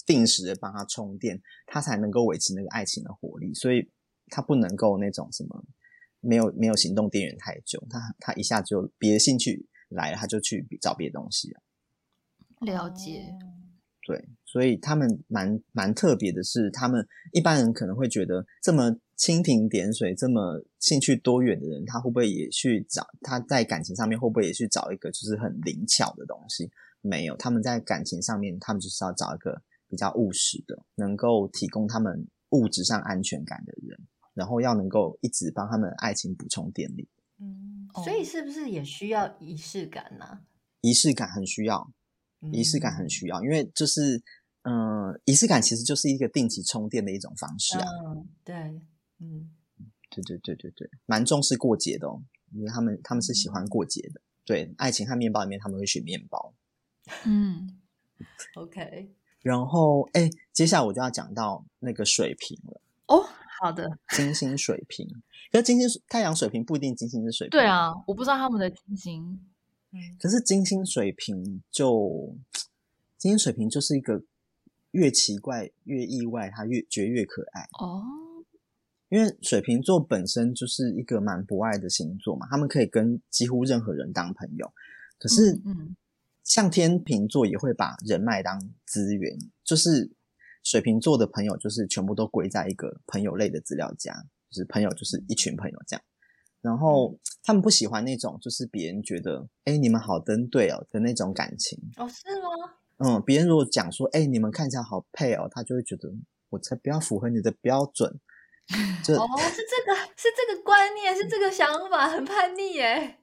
定时的帮他充电，他才能够维持那个爱情的活力，所以他不能够那种什么没有没有行动电源太久，他他一下就别的兴趣来了，他就去找别的东西了。了解，对，所以他们蛮蛮特别的是，他们一般人可能会觉得这么蜻蜓点水、这么兴趣多元的人，他会不会也去找他在感情上面会不会也去找一个就是很灵巧的东西？没有，他们在感情上面，他们就是要找一个比较务实的，能够提供他们物质上安全感的人，然后要能够一直帮他们爱情补充电力。嗯，所以是不是也需要仪式感呢？仪式感很需要。仪式感很需要，因为就是，嗯、呃，仪式感其实就是一个定期充电的一种方式啊。嗯，对，嗯，对对对对对，蛮重视过节的哦，因为他们他们是喜欢过节的。对，爱情和面包里面，他们会选面包。嗯，OK。然后，哎，接下来我就要讲到那个水瓶了。哦，好的，金星水瓶，可是金星太阳水瓶不一定金星是水瓶。对啊，我不知道他们的金星。可是金星水瓶就金星水瓶就是一个越奇怪越意外，他越觉得越可爱哦。因为水瓶座本身就是一个蛮博爱的星座嘛，他们可以跟几乎任何人当朋友。可是，嗯，像天秤座也会把人脉当资源，就是水瓶座的朋友就是全部都归在一个朋友类的资料夹，就是朋友就是一群朋友这样。然后他们不喜欢那种，就是别人觉得，哎，你们好登对哦的那种感情。哦，是吗？嗯，别人如果讲说，哎，你们看起来好配哦，他就会觉得，我才不要符合你的标准。就哦，是这个，是这个观念，是这个想法，很叛逆耶。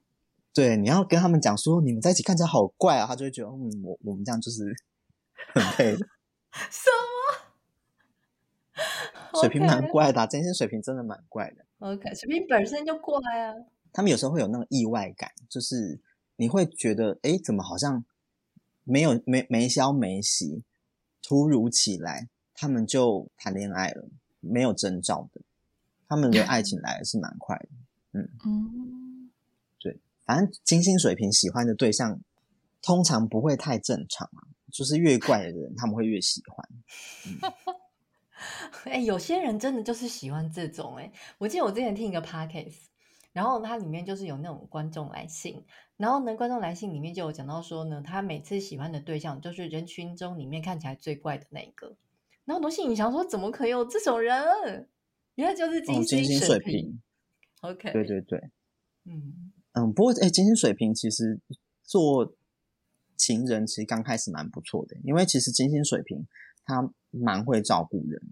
对，你要跟他们讲说，你们在一起看起来好怪啊，他就会觉得，嗯，我我们这样就是很 配的。什么？水瓶蛮怪的啊，真心水瓶真的蛮怪的。OK，水瓶本身就怪啊。他们有时候会有那种意外感，就是你会觉得，哎，怎么好像没有没没消没息，突如其来，他们就谈恋爱了，没有征兆的，他们的爱情来的是蛮快的。嗯嗯，对，反正金星水平喜欢的对象通常不会太正常啊，就是越怪的人他们会越喜欢。嗯 哎、欸，有些人真的就是喜欢这种哎、欸。我记得我之前听一个 podcast，然后它里面就是有那种观众来信，然后呢，观众来信里面就有讲到说呢，他每次喜欢的对象就是人群中里面看起来最怪的那一个。然后很多信里想说，怎么可以有这种人？原来就是金星水瓶。哦、金星水瓶。OK，对对对，嗯嗯，不过哎，金星水平其实做情人其实刚开始蛮不错的，因为其实金星水平他。蛮会照顾人，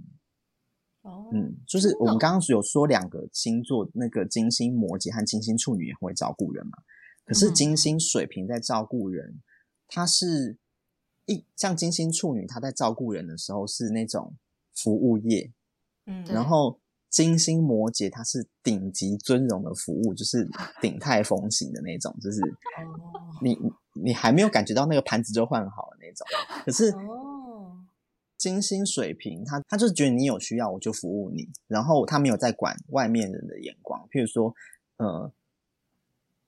哦，嗯，就是我们刚刚有说两个星座，那个金星摩羯和金星处女也会照顾人嘛。可是金星水瓶在照顾人，他是一像金星处女，她在照顾人的时候是那种服务业，嗯，然后金星摩羯他是顶级尊荣的服务，就是鼎泰丰型的那种，就是你你还没有感觉到那个盘子就换好了那种，可是。金星水瓶，他他就是觉得你有需要，我就服务你，然后他没有在管外面人的眼光。譬如说，呃，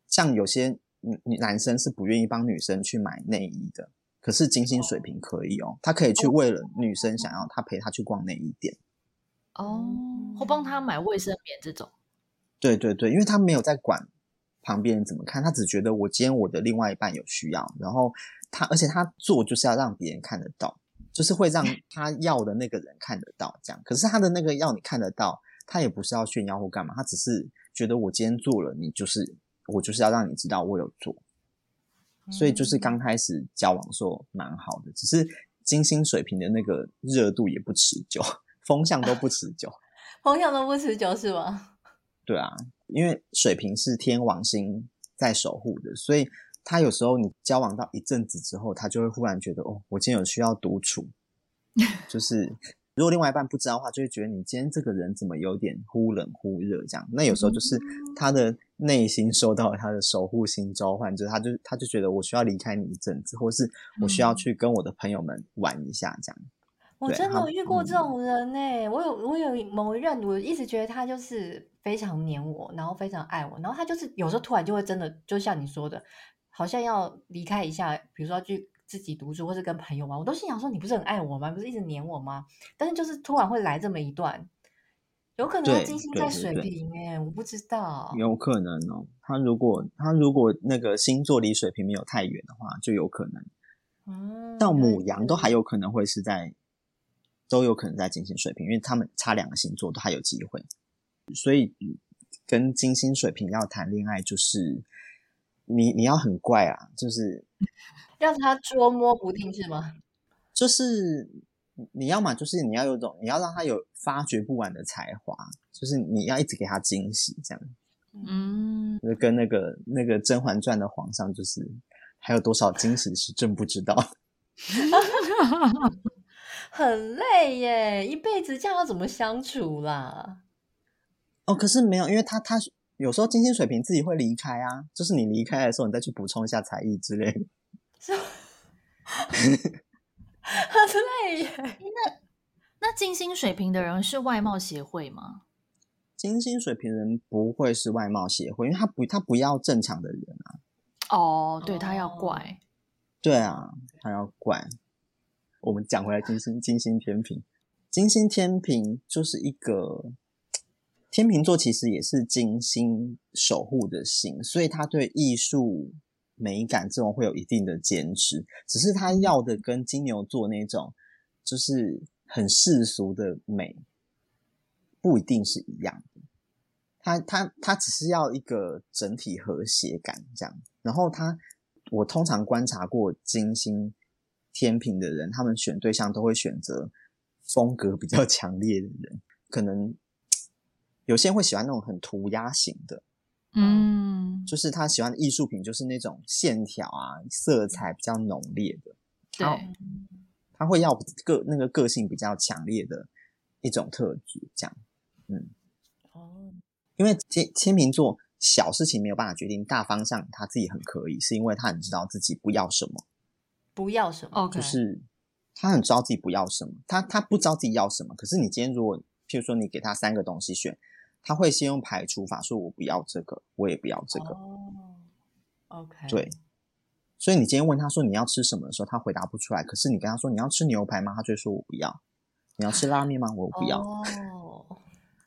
像有些女女男生是不愿意帮女生去买内衣的，可是金星水平可以哦，他可以去为了女生想要他陪她去逛内衣店，哦，或帮他买卫生棉这种。对对对，因为他没有在管旁边人怎么看，他只觉得我今天我的另外一半有需要，然后他而且他做就是要让别人看得到。就是会让 他要的那个人看得到，这样。可是他的那个要你看得到，他也不是要炫耀或干嘛，他只是觉得我今天做了，你就是我就是要让你知道我有做。所以就是刚开始交往的时候蛮好的，只是金星水平的那个热度也不持久，风向都不持久，风向都不持久是吗？对啊，因为水平是天王星在守护的，所以。他有时候你交往到一阵子之后，他就会忽然觉得哦，我今天有需要独处。就是如果另外一半不知道的话，就会觉得你今天这个人怎么有点忽冷忽热这样。那有时候就是他的内心受到了他的守护星召唤，就是他就他就觉得我需要离开你一阵子，或是我需要去跟我的朋友们玩一下这样。我真的有遇过这种人呢、欸，我有我有某一任，我一直觉得他就是非常黏我，然后非常爱我，然后他就是有时候突然就会真的就像你说的。好像要离开一下，比如说去自己独处，或是跟朋友玩，我都心想说：你不是很爱我吗？不是一直黏我吗？但是就是突然会来这么一段，有可能他金星在水瓶哎，我不知道，有可能哦。他如果他如果那个星座离水瓶没有太远的话，就有可能。嗯，到母羊都还有可能会是在，都有可能在金星水平，因为他们差两个星座都还有机会。所以跟金星水平要谈恋爱就是。你你要很怪啊，就是让他捉摸不定是吗？就是你要嘛，就是你要有种，你要让他有发掘不完的才华，就是你要一直给他惊喜，这样。嗯，就跟那个那个《甄嬛传》的皇上，就是还有多少惊喜是真不知道。很累耶，一辈子这样要怎么相处啦？哦，可是没有，因为他他。有时候金星水平自己会离开啊，就是你离开的时候，你再去补充一下才艺之类的。是，很累耶。那那金星水平的人是外貌协会吗？金星水平人不会是外貌协会，因为他不他不要正常的人啊。哦，对，他要怪。对啊，他要怪。我们讲回来，金星金星天平，金星天平就是一个。天秤座其实也是金星守护的星，所以他对艺术美感这种会有一定的坚持。只是他要的跟金牛座那种就是很世俗的美不一定是一样的。他他他只是要一个整体和谐感这样。然后他，我通常观察过金星天秤的人，他们选对象都会选择风格比较强烈的人，可能。有些人会喜欢那种很涂鸦型的，嗯，就是他喜欢的艺术品，就是那种线条啊、色彩比较浓烈的。对，他会要个那个个性比较强烈的一种特质，这样，嗯，哦，因为天天秤座小事情没有办法决定，大方向他自己很可以，是因为他很知道自己不要什么，不要什么，就是他很知道自己不要什么，他他不知道自己要什么。可是你今天如果，譬如说你给他三个东西选，他会先用排除法，说我不要这个，我也不要这个。哦，OK，对。所以你今天问他说你要吃什么的时候，他回答不出来。可是你跟他说你要吃牛排吗？他就会说我不要。你要吃拉面吗？我不要。哦，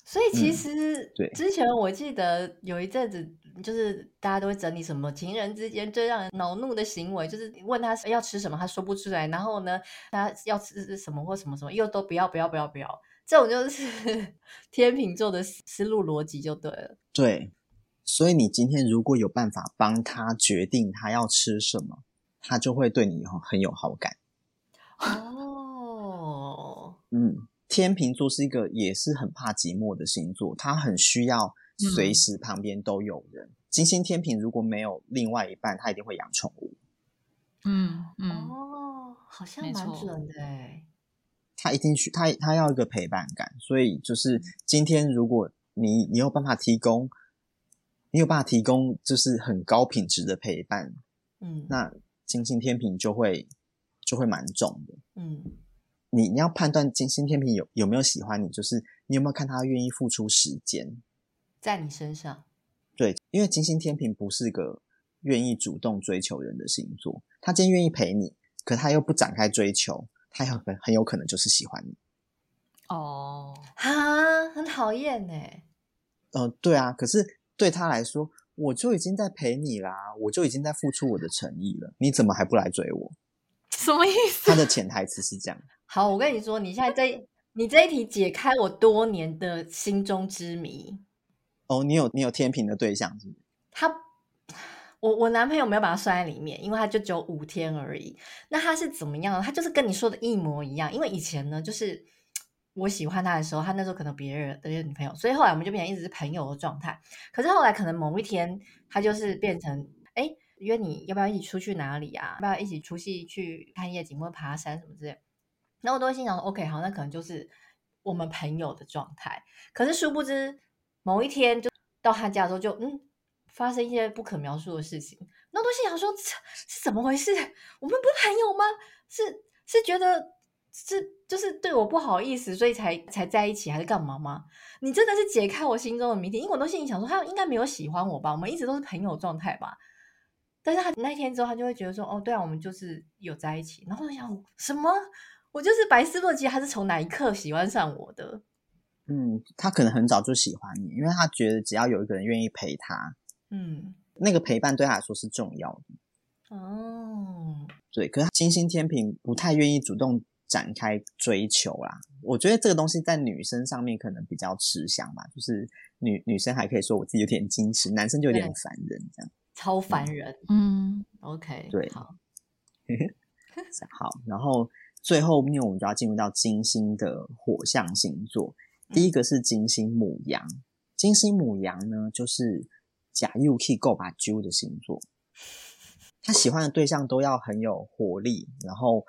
所以其实对之前我记得有一阵子，就是大家都会整理什么情人之间最让人恼怒的行为，就是问他要吃什么，他说不出来。然后呢，他要吃什么或什么什么，又都不要不要不要不要。这种就是 天秤座的思路逻辑就对了。对。所以你今天如果有办法帮他决定他要吃什么，他就会对你以后很有好感。哦，嗯，天秤座是一个也是很怕寂寞的星座，他很需要随时旁边都有人。嗯、金星天平如果没有另外一半，他一定会养宠物。嗯嗯，哦，好像蛮准的哎。他一定需他他要一个陪伴感，所以就是今天如果你你有办法提供。你有办法提供就是很高品质的陪伴，嗯，那金星天平就会就会蛮重的，嗯，你你要判断金星天平有有没有喜欢你，就是你有没有看他愿意付出时间。在你身上，对，因为金星天平不是个愿意主动追求人的星座，他今天愿意陪你，可他又不展开追求，他很很有可能就是喜欢你，哦，哈，很讨厌呢，嗯、呃，对啊，可是。对他来说，我就已经在陪你啦，我就已经在付出我的诚意了，你怎么还不来追我？什么意思？他的潜台词是这样。好，我跟你说，你现在这你这一题解开我多年的心中之谜。哦，你有你有天平的对象是不是？他，我我男朋友没有把他算在里面，因为他就只有五天而已。那他是怎么样？他就是跟你说的一模一样。因为以前呢，就是。我喜欢他的时候，他那时候可能别人的女朋友，所以后来我们就变成一直是朋友的状态。可是后来可能某一天，他就是变成，哎，约你要不要一起出去哪里啊？要不要一起出去去看夜景或爬山什么之类？那我都会心想，OK，好，那可能就是我们朋友的状态。可是殊不知，某一天就到他家的时候，就嗯，发生一些不可描述的事情。那都心想说，这是怎么回事？我们不是朋友吗？是是觉得。是就是对我不好意思，所以才才在一起，还是干嘛吗？你真的是解开我心中的谜题，因为我都心里想说，他应该没有喜欢我吧？我们一直都是朋友状态吧？但是他那天之后，他就会觉得说，哦，对啊，我们就是有在一起。然后我想，什么？我就是白思洛基，他是从哪一刻喜欢上我的？嗯，他可能很早就喜欢你，因为他觉得只要有一个人愿意陪他，嗯，那个陪伴对他来说是重要的。哦，对，可是金星天平不太愿意主动。展开追求啦，我觉得这个东西在女生上面可能比较吃香吧，就是女女生还可以说我自己有点矜持，男生就有点烦人这样，超烦人。嗯，OK，对，好，好，然后最后面我们就要进入到金星的火象星座，第一个是金星母羊，金星母羊呢就是假 UK 够把揪的星座，他喜欢的对象都要很有活力，然后。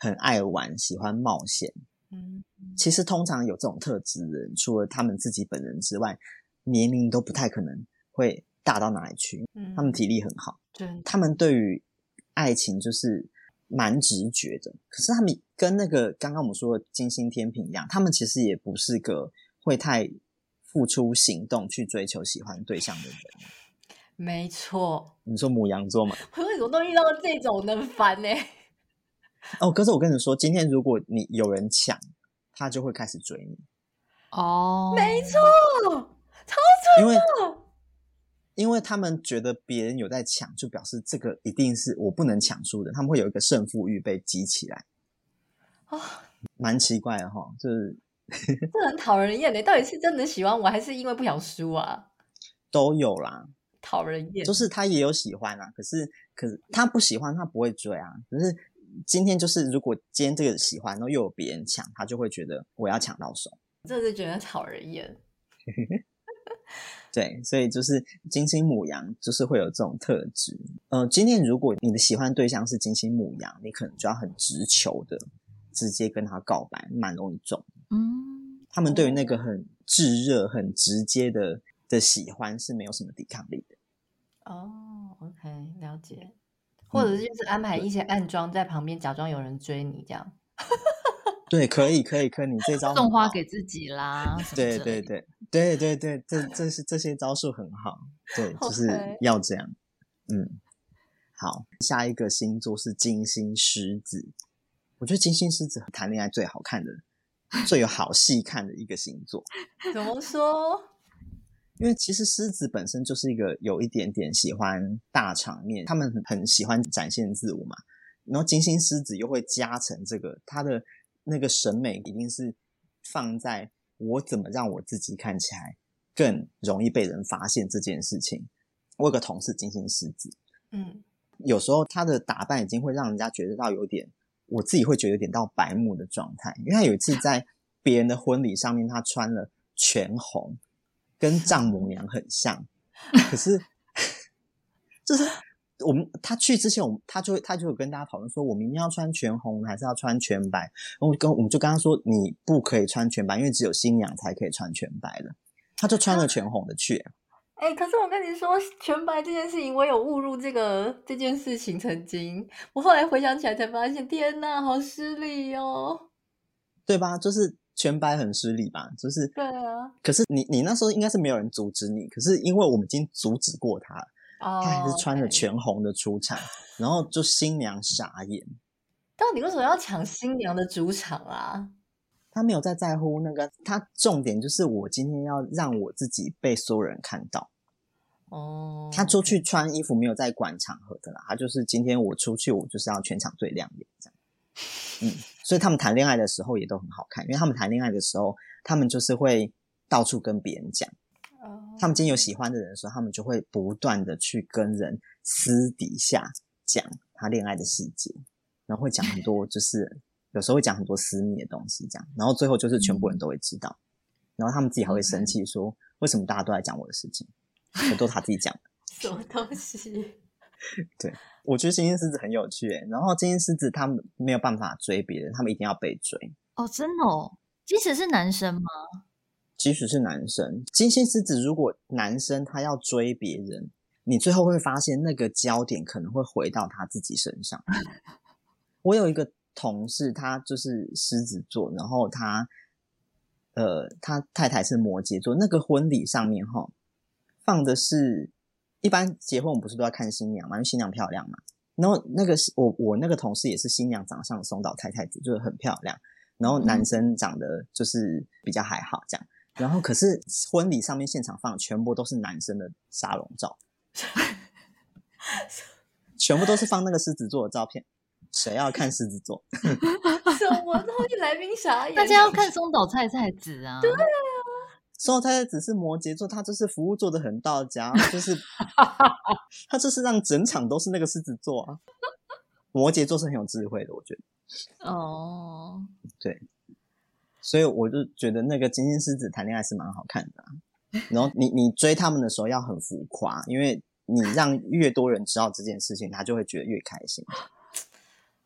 很爱玩，喜欢冒险。嗯，其实通常有这种特质的人，除了他们自己本人之外，年龄都不太可能会大到哪里去。嗯，他们体力很好，对，他们对于爱情就是蛮直觉的。可是他们跟那个刚刚我们说的金星天平一样，他们其实也不是个会太付出行动去追求喜欢对象的人。没错，你说母羊座吗？我 为什么都遇到这种能烦呢？哦，可是我跟你说，今天如果你有人抢，他就会开始追你。哦，没错，超准。因为因为他们觉得别人有在抢，就表示这个一定是我不能抢输的。他们会有一个胜负欲被激起来。哦，蛮奇怪的哈，就是 这很讨人厌的。到底是真的喜欢我，还是因为不想输啊？都有啦，讨人厌。就是他也有喜欢啊，可是可是他不喜欢，他不会追啊，可是。今天就是，如果今天这个喜欢，然后又有别人抢，他就会觉得我要抢到手，这是觉得讨人厌。对，所以就是金星母羊，就是会有这种特质。呃，今天如果你的喜欢对象是金星母羊，你可能就要很直球的直接跟他告白，蛮容易中。嗯，他们对于那个很炙热、很直接的的喜欢是没有什么抵抗力的。哦，OK，了解。或者就是安排一些暗装在旁边，假装有人追你这样。对，可以，可以，可以，你这招送花给自己啦。对对对对对对，这这是这些招数很好，对，就是要这样。嗯，好，下一个星座是金星狮子。我觉得金星狮子谈恋爱最好看的、最有好戏看的一个星座。怎么说？因为其实狮子本身就是一个有一点点喜欢大场面，他们很很喜欢展现自我嘛。然后金星狮子又会加成这个，他的那个审美一定是放在我怎么让我自己看起来更容易被人发现这件事情。我有个同事金星狮子，嗯，有时候他的打扮已经会让人家觉得到有点，我自己会觉得有点到白目的状态。因为他有一次在别人的婚礼上面，他穿了全红，跟丈母娘很像，可是 就是我们他去之前，我们他就他就有跟大家讨论说，我明天要穿全红还是要穿全白？然后跟我们就跟他说，你不可以穿全白，因为只有新娘才可以穿全白的。他就穿了全红的去。哎、欸，可是我跟你说，全白这件事情，我有误入这个这件事情。曾经，我后来回想起来才发现，天哪，好失礼哦，对吧？就是全白很失礼吧？就是对啊。可是你你那时候应该是没有人阻止你，可是因为我们已经阻止过他，哦、他还是穿着全红的出场，然后就新娘傻眼。到底为什么要抢新娘的主场啊？他没有在在乎那个，他重点就是我今天要让我自己被所有人看到。哦，他出去穿衣服没有在管场合的啦，他就是今天我出去，我就是要全场最亮眼这样。嗯，所以他们谈恋爱的时候也都很好看，因为他们谈恋爱的时候，他们就是会到处跟别人讲。哦，他们今天有喜欢的人的时候，他们就会不断的去跟人私底下讲他恋爱的细节，然后会讲很多就是。有时候会讲很多私密的东西，这样，然后最后就是全部人都会知道，嗯、然后他们自己还会生气，说为什么大家都在讲我的事情，可都他自己讲的。什么东西？对，我觉得金星狮子很有趣，然后金星狮子他们没有办法追别人，他们一定要被追。哦，真的哦？即使是男生吗？即使是男生，金星狮子如果男生他要追别人，你最后会发现那个焦点可能会回到他自己身上。我有一个。同事他就是狮子座，然后他，呃，他太太是摩羯座。那个婚礼上面哈，放的是，一般结婚我们不是都要看新娘嘛，因为新娘漂亮嘛。然后那个是我我那个同事也是新娘长相松岛太太子，就是很漂亮。然后男生长得就是比较还好这样。然后可是婚礼上面现场放的全部都是男生的沙龙照，全部都是放那个狮子座的照片。谁要看狮子座？什么？东西来宾傻眼。大家要看松岛菜菜子啊！对啊，松岛菜菜子是摩羯座，他就是服务做的很到家，就是 他就是让整场都是那个狮子座啊。摩羯座是很有智慧的，我觉得。哦，对，所以我就觉得那个金星狮子谈恋爱是蛮好看的啊。然后你你追他们的时候要很浮夸，因为你让越多人知道这件事情，他就会觉得越开心。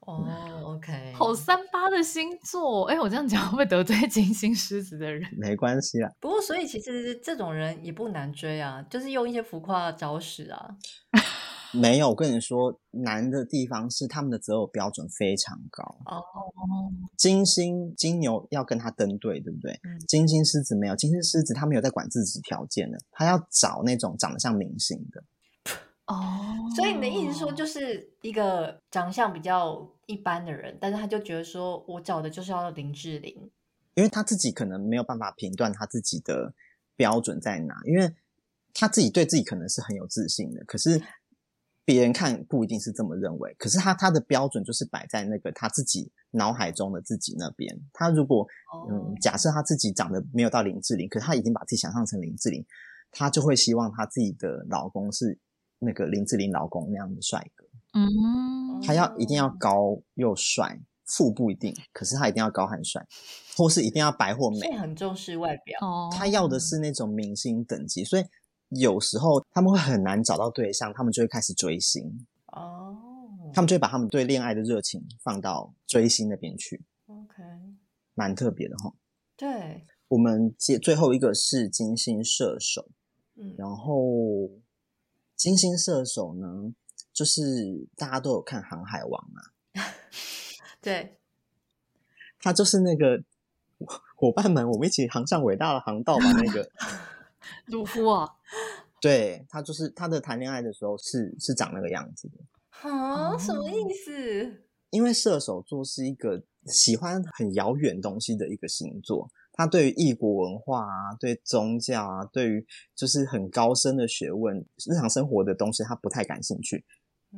哦、oh，OK，好三八的星座，哎，我这样讲会不会得罪金星狮子的人？没关系啦。不过，所以其实这种人也不难追啊，就是用一些浮夸的招式啊。没有，我跟你说，难的地方是他们的择偶标准非常高。哦、oh，金星金牛要跟他登对，对不对？嗯、金星狮子没有，金星狮子他没有在管自己条件的，他要找那种长得像明星的。哦、oh，所以你的意思说，就是一个长相比较一般的人，但是他就觉得说，我找的就是要林志玲，因为他自己可能没有办法评断他自己的标准在哪，因为他自己对自己可能是很有自信的，可是别人看不一定是这么认为，可是他他的标准就是摆在那个他自己脑海中的自己那边。他如果、oh. 嗯，假设他自己长得没有到林志玲，可是他已经把自己想象成林志玲，他就会希望他自己的老公是。那个林志玲老公那样的帅哥，嗯，他要一定要高又帅，富不一定，可是他一定要高和帅，或是一定要白或美，很重视外表。他要的是那种明星等级，所以有时候他们会很难找到对象，他们就会开始追星。哦，他们就会把他们对恋爱的热情放到追星那边去。OK，蛮特别的哈。对，我们接最后一个是金星射手，嗯，然后。金星射手呢，就是大家都有看《航海王》嘛，对，他就是那个伙伴们，我们一起航向伟大的航道吧。那个 鲁夫啊，对，他就是他的谈恋爱的时候是是长那个样子的。啊，什么意思？因为射手座是一个喜欢很遥远东西的一个星座，他对于异国文化啊，对宗教啊，对于就是很高深的学问、日常生活的东西，他不太感兴趣。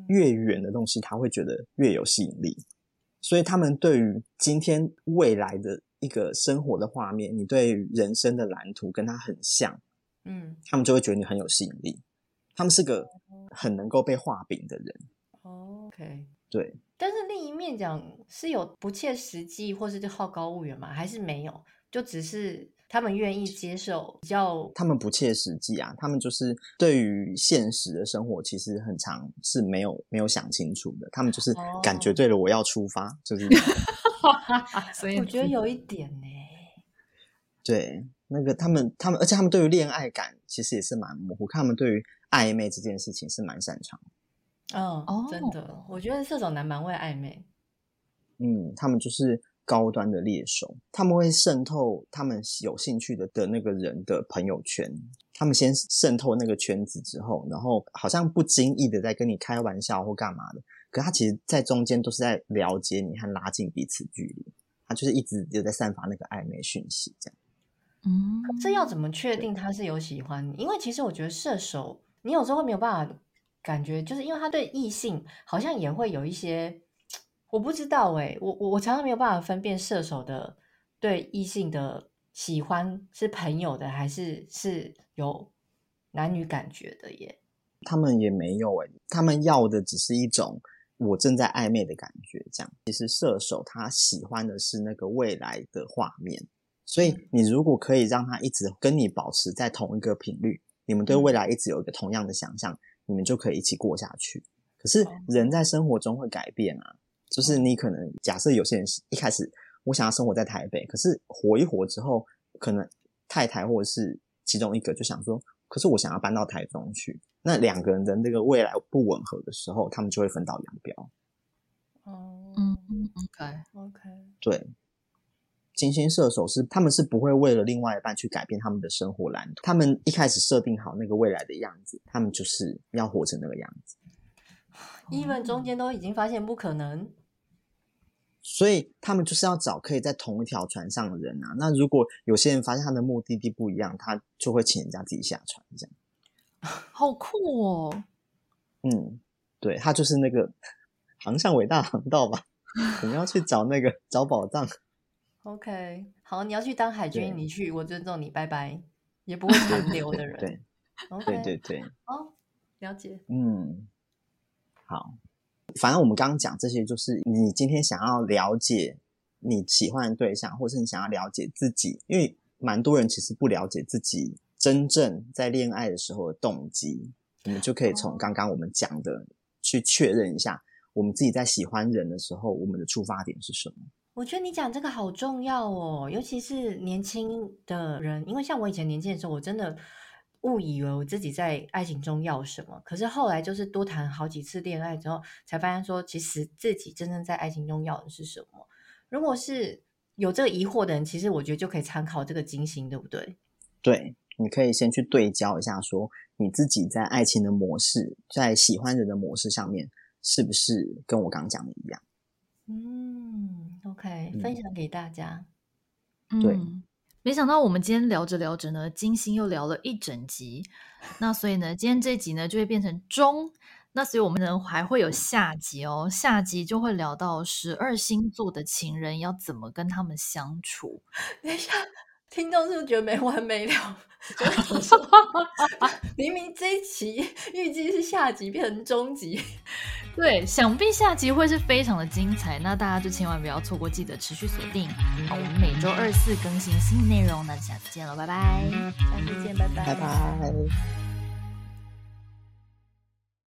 越远的东西，他会觉得越有吸引力。所以他们对于今天未来的一个生活的画面，你对人生的蓝图跟他很像，嗯，他们就会觉得你很有吸引力。他们是个很能够被画饼的人。OK，对。但是另一面讲，是有不切实际，或是就好高骛远吗？还是没有？就只是。他们愿意接受比较，他们不切实际啊，他们就是对于现实的生活其实很长是没有没有想清楚的，他们就是感觉对了，我要出发，哦、就是，所以我觉得有一点呢，对，那个他们他们，而且他们对于恋爱感其实也是蛮模糊，看他们对于暧昧这件事情是蛮擅长的，嗯，哦，真的，我觉得射手男蛮会暧昧，嗯，他们就是。高端的猎手，他们会渗透他们有兴趣的的那个人的朋友圈。他们先渗透那个圈子之后，然后好像不经意的在跟你开玩笑或干嘛的。可他其实，在中间都是在了解你和拉近彼此距离。他就是一直就在散发那个暧昧讯息，这样。嗯，这要怎么确定他是有喜欢你？因为其实我觉得射手，你有时候会没有办法感觉，就是因为他对异性好像也会有一些。我不知道哎、欸，我我我常常没有办法分辨射手的对异性的喜欢是朋友的还是是有男女感觉的耶。他们也没有哎、欸，他们要的只是一种我正在暧昧的感觉。这样，其实射手他喜欢的是那个未来的画面，所以你如果可以让他一直跟你保持在同一个频率，你们对未来一直有一个同样的想象，你们就可以一起过下去。可是人在生活中会改变啊。就是你可能假设有些人一开始我想要生活在台北，可是活一活之后，可能太太或者是其中一个就想说，可是我想要搬到台中去。那两个人的那个未来不吻合的时候，他们就会分道扬镳。哦，嗯嗯，OK OK，对，金星射手是他们是不会为了另外一半去改变他们的生活蓝图，他们一开始设定好那个未来的样子，他们就是要活成那个样子。even 中间都已经发现不可能。所以他们就是要找可以在同一条船上的人啊。那如果有些人发现他的目的地不一样，他就会请人家自己下船，这样。好酷哦！嗯，对，他就是那个航向伟大航道吧？我们要去找那个找宝藏。OK，好，你要去当海军，你去，我尊重你，拜拜。也不会残留的人。对.对对对。哦，了解。嗯，好。反正我们刚刚讲这些，就是你今天想要了解你喜欢的对象，或是你想要了解自己，因为蛮多人其实不了解自己真正在恋爱的时候的动机，我们就可以从刚刚我们讲的去确认一下，我们自己在喜欢人的时候，我们的出发点是什么？我觉得你讲这个好重要哦，尤其是年轻的人，因为像我以前年轻的时候，我真的。误以为我自己在爱情中要什么，可是后来就是多谈好几次恋爱之后，才发现说，其实自己真正在爱情中要的是什么。如果是有这个疑惑的人，其实我觉得就可以参考这个金星，对不对？对，你可以先去对焦一下，说你自己在爱情的模式，在喜欢人的模式上面，是不是跟我刚刚讲的一样？嗯，OK，分享给大家。嗯、对。没想到我们今天聊着聊着呢，金星又聊了一整集。那所以呢，今天这集呢就会变成中。那所以我们呢还会有下集哦，下集就会聊到十二星座的情人要怎么跟他们相处。等一下，听众是不是觉得没完没了？明明这一期预计是下集变成中集。对，想必下集会是非常的精彩，那大家就千万不要错过，记得持续锁定。好，我们每周二四更新新内容，那下次见了，拜拜。下次见，拜拜，拜拜。